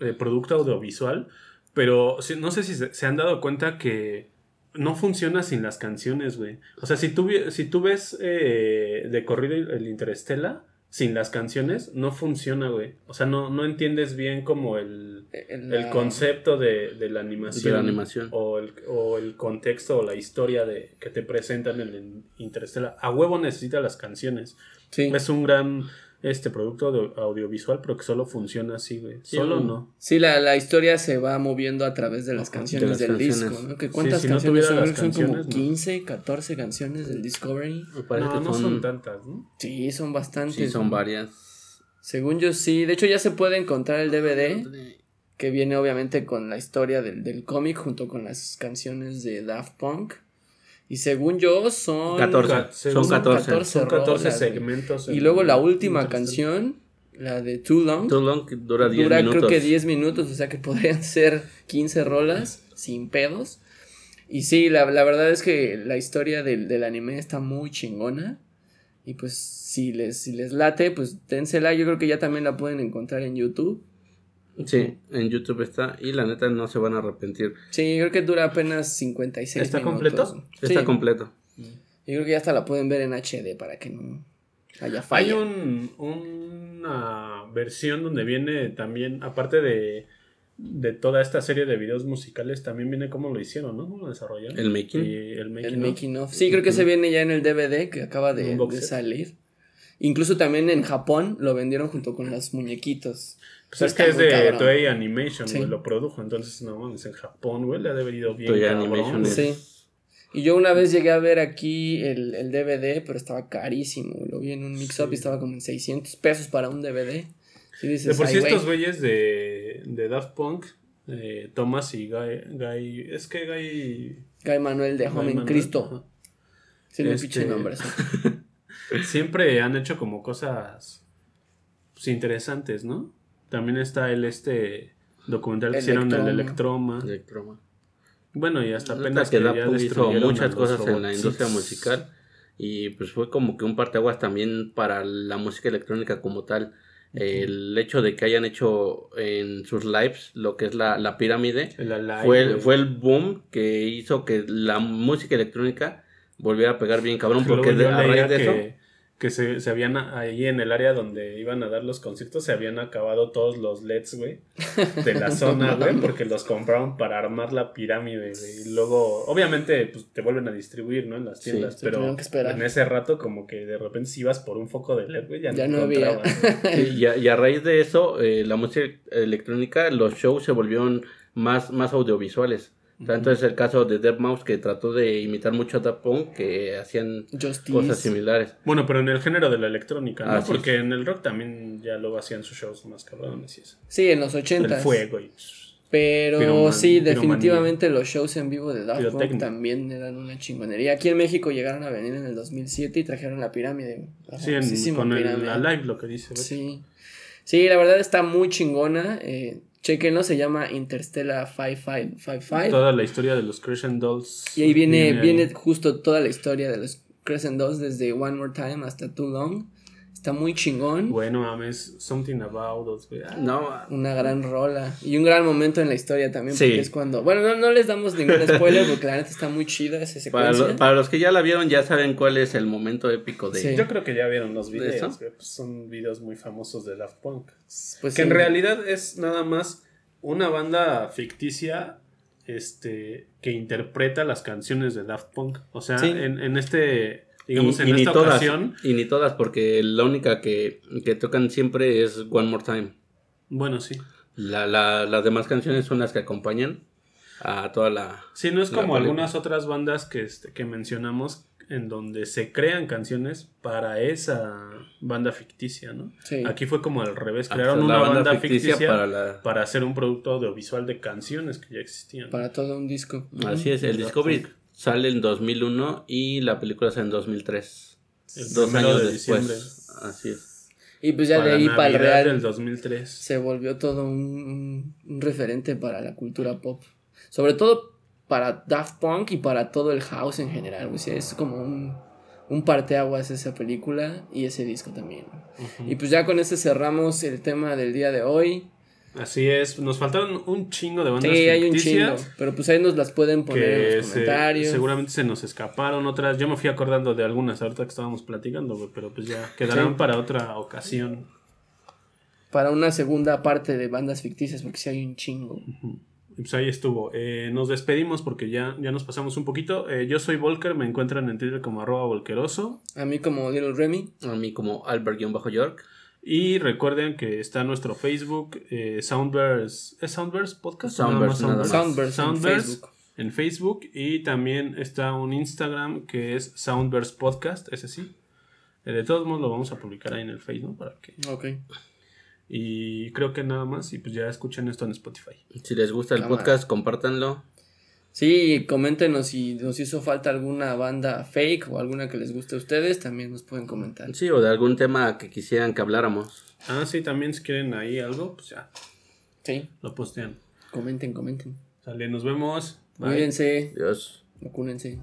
eh, producto audiovisual, pero sí, no sé si se, se han dado cuenta que no funciona sin las canciones, güey. O sea, si tú, vi- si tú ves eh, de corrido el Interstellar sin las canciones, no funciona, güey. O sea, no, no entiendes bien como el, El, el concepto de, de la animación. De la animación. O el, o el contexto o la historia de, que te presentan en el Interstellar. A huevo necesita las canciones. Sí. Es un gran este producto de- audiovisual, pero que solo funciona así, güey. Sí, solo no. Sí, la, la historia se va moviendo a través de las Ajá, canciones de las del canciones. disco, ¿no? Que cuántas si canciones son, las son como no. 15, 14 canciones del Discovery. Me parece No, que no son, son tantas, ¿no? Sí, son bastantes. sí, son ¿no? varias. Según yo sí, de hecho ya se puede encontrar el DVD que viene obviamente con la historia del, del cómic junto con las canciones de Daft Punk. Y según yo son 14. Ca- Son 14. Son 14 rolas, güey. segmentos. Y luego la última canción, la de Too Long, Too Long que dura 10 dura minutos. creo que 10 minutos, o sea que podrían ser 15 rolas sin pedos. Y sí, la, la verdad es que la historia del, del anime está muy chingona. Y pues si les, si les late, pues dénsela. Yo creo que ya también la pueden encontrar en YouTube. Sí, en YouTube está. Y la neta no se van a arrepentir. Sí, creo que dura apenas 56 ¿Está minutos. completo? Está completo. Yo creo que ya hasta la pueden ver en HD para que no haya falla. Hay un, una versión donde viene también, aparte de, de toda esta serie de videos musicales, también viene cómo lo hicieron, ¿no? ¿Cómo lo desarrollaron? El making. Y el making. El of. making of. Sí, creo que se viene ya en el DVD que acaba de, salir. Incluso también en Japón lo vendieron junto con los muñequitos. Pues es que es de cabrón. Toei Animation, Sí. güey, lo produjo. Entonces, no mames, en Japón, güey, le ha de haber ido bien. Toei cabrón, Animation güey. es- Sí. Y yo una vez llegué a ver aquí el, el DVD, pero estaba carísimo. Lo vi en un mix-up y estaba como en 600 pesos para un DVD. Y dices, De por sí, estos güeyes de, de Daft Punk, eh, Thomas y Guy, Guy. Es que Guy. Guy Manuel de Home en Cristo. ajá. Sí, me Este- pinche nombre. Siempre han hecho como cosas pues, interesantes, ¿no? También está el este documental que hicieron el Electroma. Electroma. Bueno, y hasta apenas que que ya hizo muchas cosas en la industria musical y pues fue como que un parteaguas también para la música electrónica como tal. El hecho de que hayan hecho en sus lives lo que es la, la pirámide El Alive, fue, el, fue el boom que hizo que la música electrónica volviera a pegar bien cabrón porque de- a raíz de eso que, se, se habían ahí en el área donde iban a dar los conciertos se habían acabado todos los LEDs, güey, de la zona, güey, porque los compraron para armar la pirámide, güey. Y luego, obviamente, pues te vuelven a distribuir, ¿no? En las tiendas, pero tuvieron que esperar. en ese rato como que de repente si ibas por un foco de LED, güey, ya, Ya no, no había. a, y a raíz de eso, eh, la música electrónica, los shows se volvieron más, más audiovisuales. O sea, entonces el caso de Deadmau5 que trató de imitar mucho a Punk, que hacían Justice. cosas similares. Bueno, pero en el género de la electrónica, ¿no? Ah, sí. Porque en el rock también ya luego hacían sus shows más cabrones y eso. Sí, en los El 80. fuego y... Pero Piroman- sí, piromanía. definitivamente los shows en vivo de Daft Punk también eran una chingonería. Aquí en México llegaron a venir en el 2007 y trajeron la pirámide. La Sí, en- con el pirámide. Alive, lo que dice. Sí. Sí, la verdad está muy chingona. Eh, chequenlo, se llama Interstellar 5555. Toda la historia de los Crescent Dolls. Y ahí viene, viene justo toda la historia de los Crescent Dolls desde One More Time hasta Too Long. Está muy chingón. Bueno, mames, Something About Us, güey. Ah, No, Una gran rola. Y un gran momento en la historia también. Sí. Porque es cuando. Bueno, no, no les damos ningún spoiler porque la neta está muy chida esa para, secuencia. lo- para los que ya la vieron ya saben cuál es el momento épico de... Sí. Yo creo que ya vieron los ¿De videos, güey. Pues son videos muy famosos de Daft Punk. Pues que sí. en realidad es nada más una banda ficticia este que interpreta las canciones de Daft Punk. O sea, Sí. en, en este, digamos, y, en y ni esta todas, ocasión. y ni todas, porque la única que, que tocan siempre es One More Time. Bueno, sí. La, la- las demás canciones son las que acompañan a toda la... Sí, no es como algunas otras bandas que, este, que mencionamos en donde se crean canciones para esa banda ficticia, ¿no? Sí. Aquí fue como al revés, a crearon la una banda, ficticia, para, para la... hacer un producto audiovisual de canciones que ya existían. Para todo un disco. Así es, el Discovery. Sale en 2001 y la película sale en 2003. El Dos años de después. diciembre. Así es. Y pues ya para de ahí para el Real del 2003. se volvió todo un, un referente para la cultura pop. Sobre todo para Daft Punk y para todo el house en general. O sea, es como un, un parteaguas esa película y ese disco también. Y pues ya con este cerramos el tema del día de hoy. Así es, nos faltaron un chingo de bandas Sí, hay un chingo. ficticias Pero pues ahí nos las pueden poner en los se- comentarios. seguramente se nos escaparon otras. Yo me fui acordando de algunas ahorita que estábamos platicando, pero pues ya quedarán Sí. para otra ocasión. Para una segunda parte de bandas ficticias, porque sí hay un chingo. Y pues ahí estuvo. Eh, nos despedimos porque ya, ya nos pasamos un poquito. Eh, yo soy Volker, me encuentran en Twitter como arroba volkeroso. A mí como Little Remy. A mí como Albert-York. Y recuerden que está nuestro Facebook, eh, Soundverse. ¿Es Soundverse Podcast? Soundverse, nada más nada Soundverse más. en Facebook. en Facebook. Y también está un Instagram que es Soundverse Podcast, ese sí. Eh, de todos modos lo vamos a publicar ahí en el Facebook, ¿no? Para que... Ok. Y creo que nada más. Y pues ya escuchen esto en Spotify. Si les gusta el Cámara. podcast, compártanlo. Sí, coméntenos si nos hizo falta alguna banda fake o alguna que les guste a ustedes, también nos pueden comentar. Sí, o de algún tema que quisieran que habláramos. Ah, sí, también si quieren ahí algo, pues ya Sí, lo postean. comenten, comenten. Sale, nos vemos. Bye. Cuídense, Dios. vacúnense.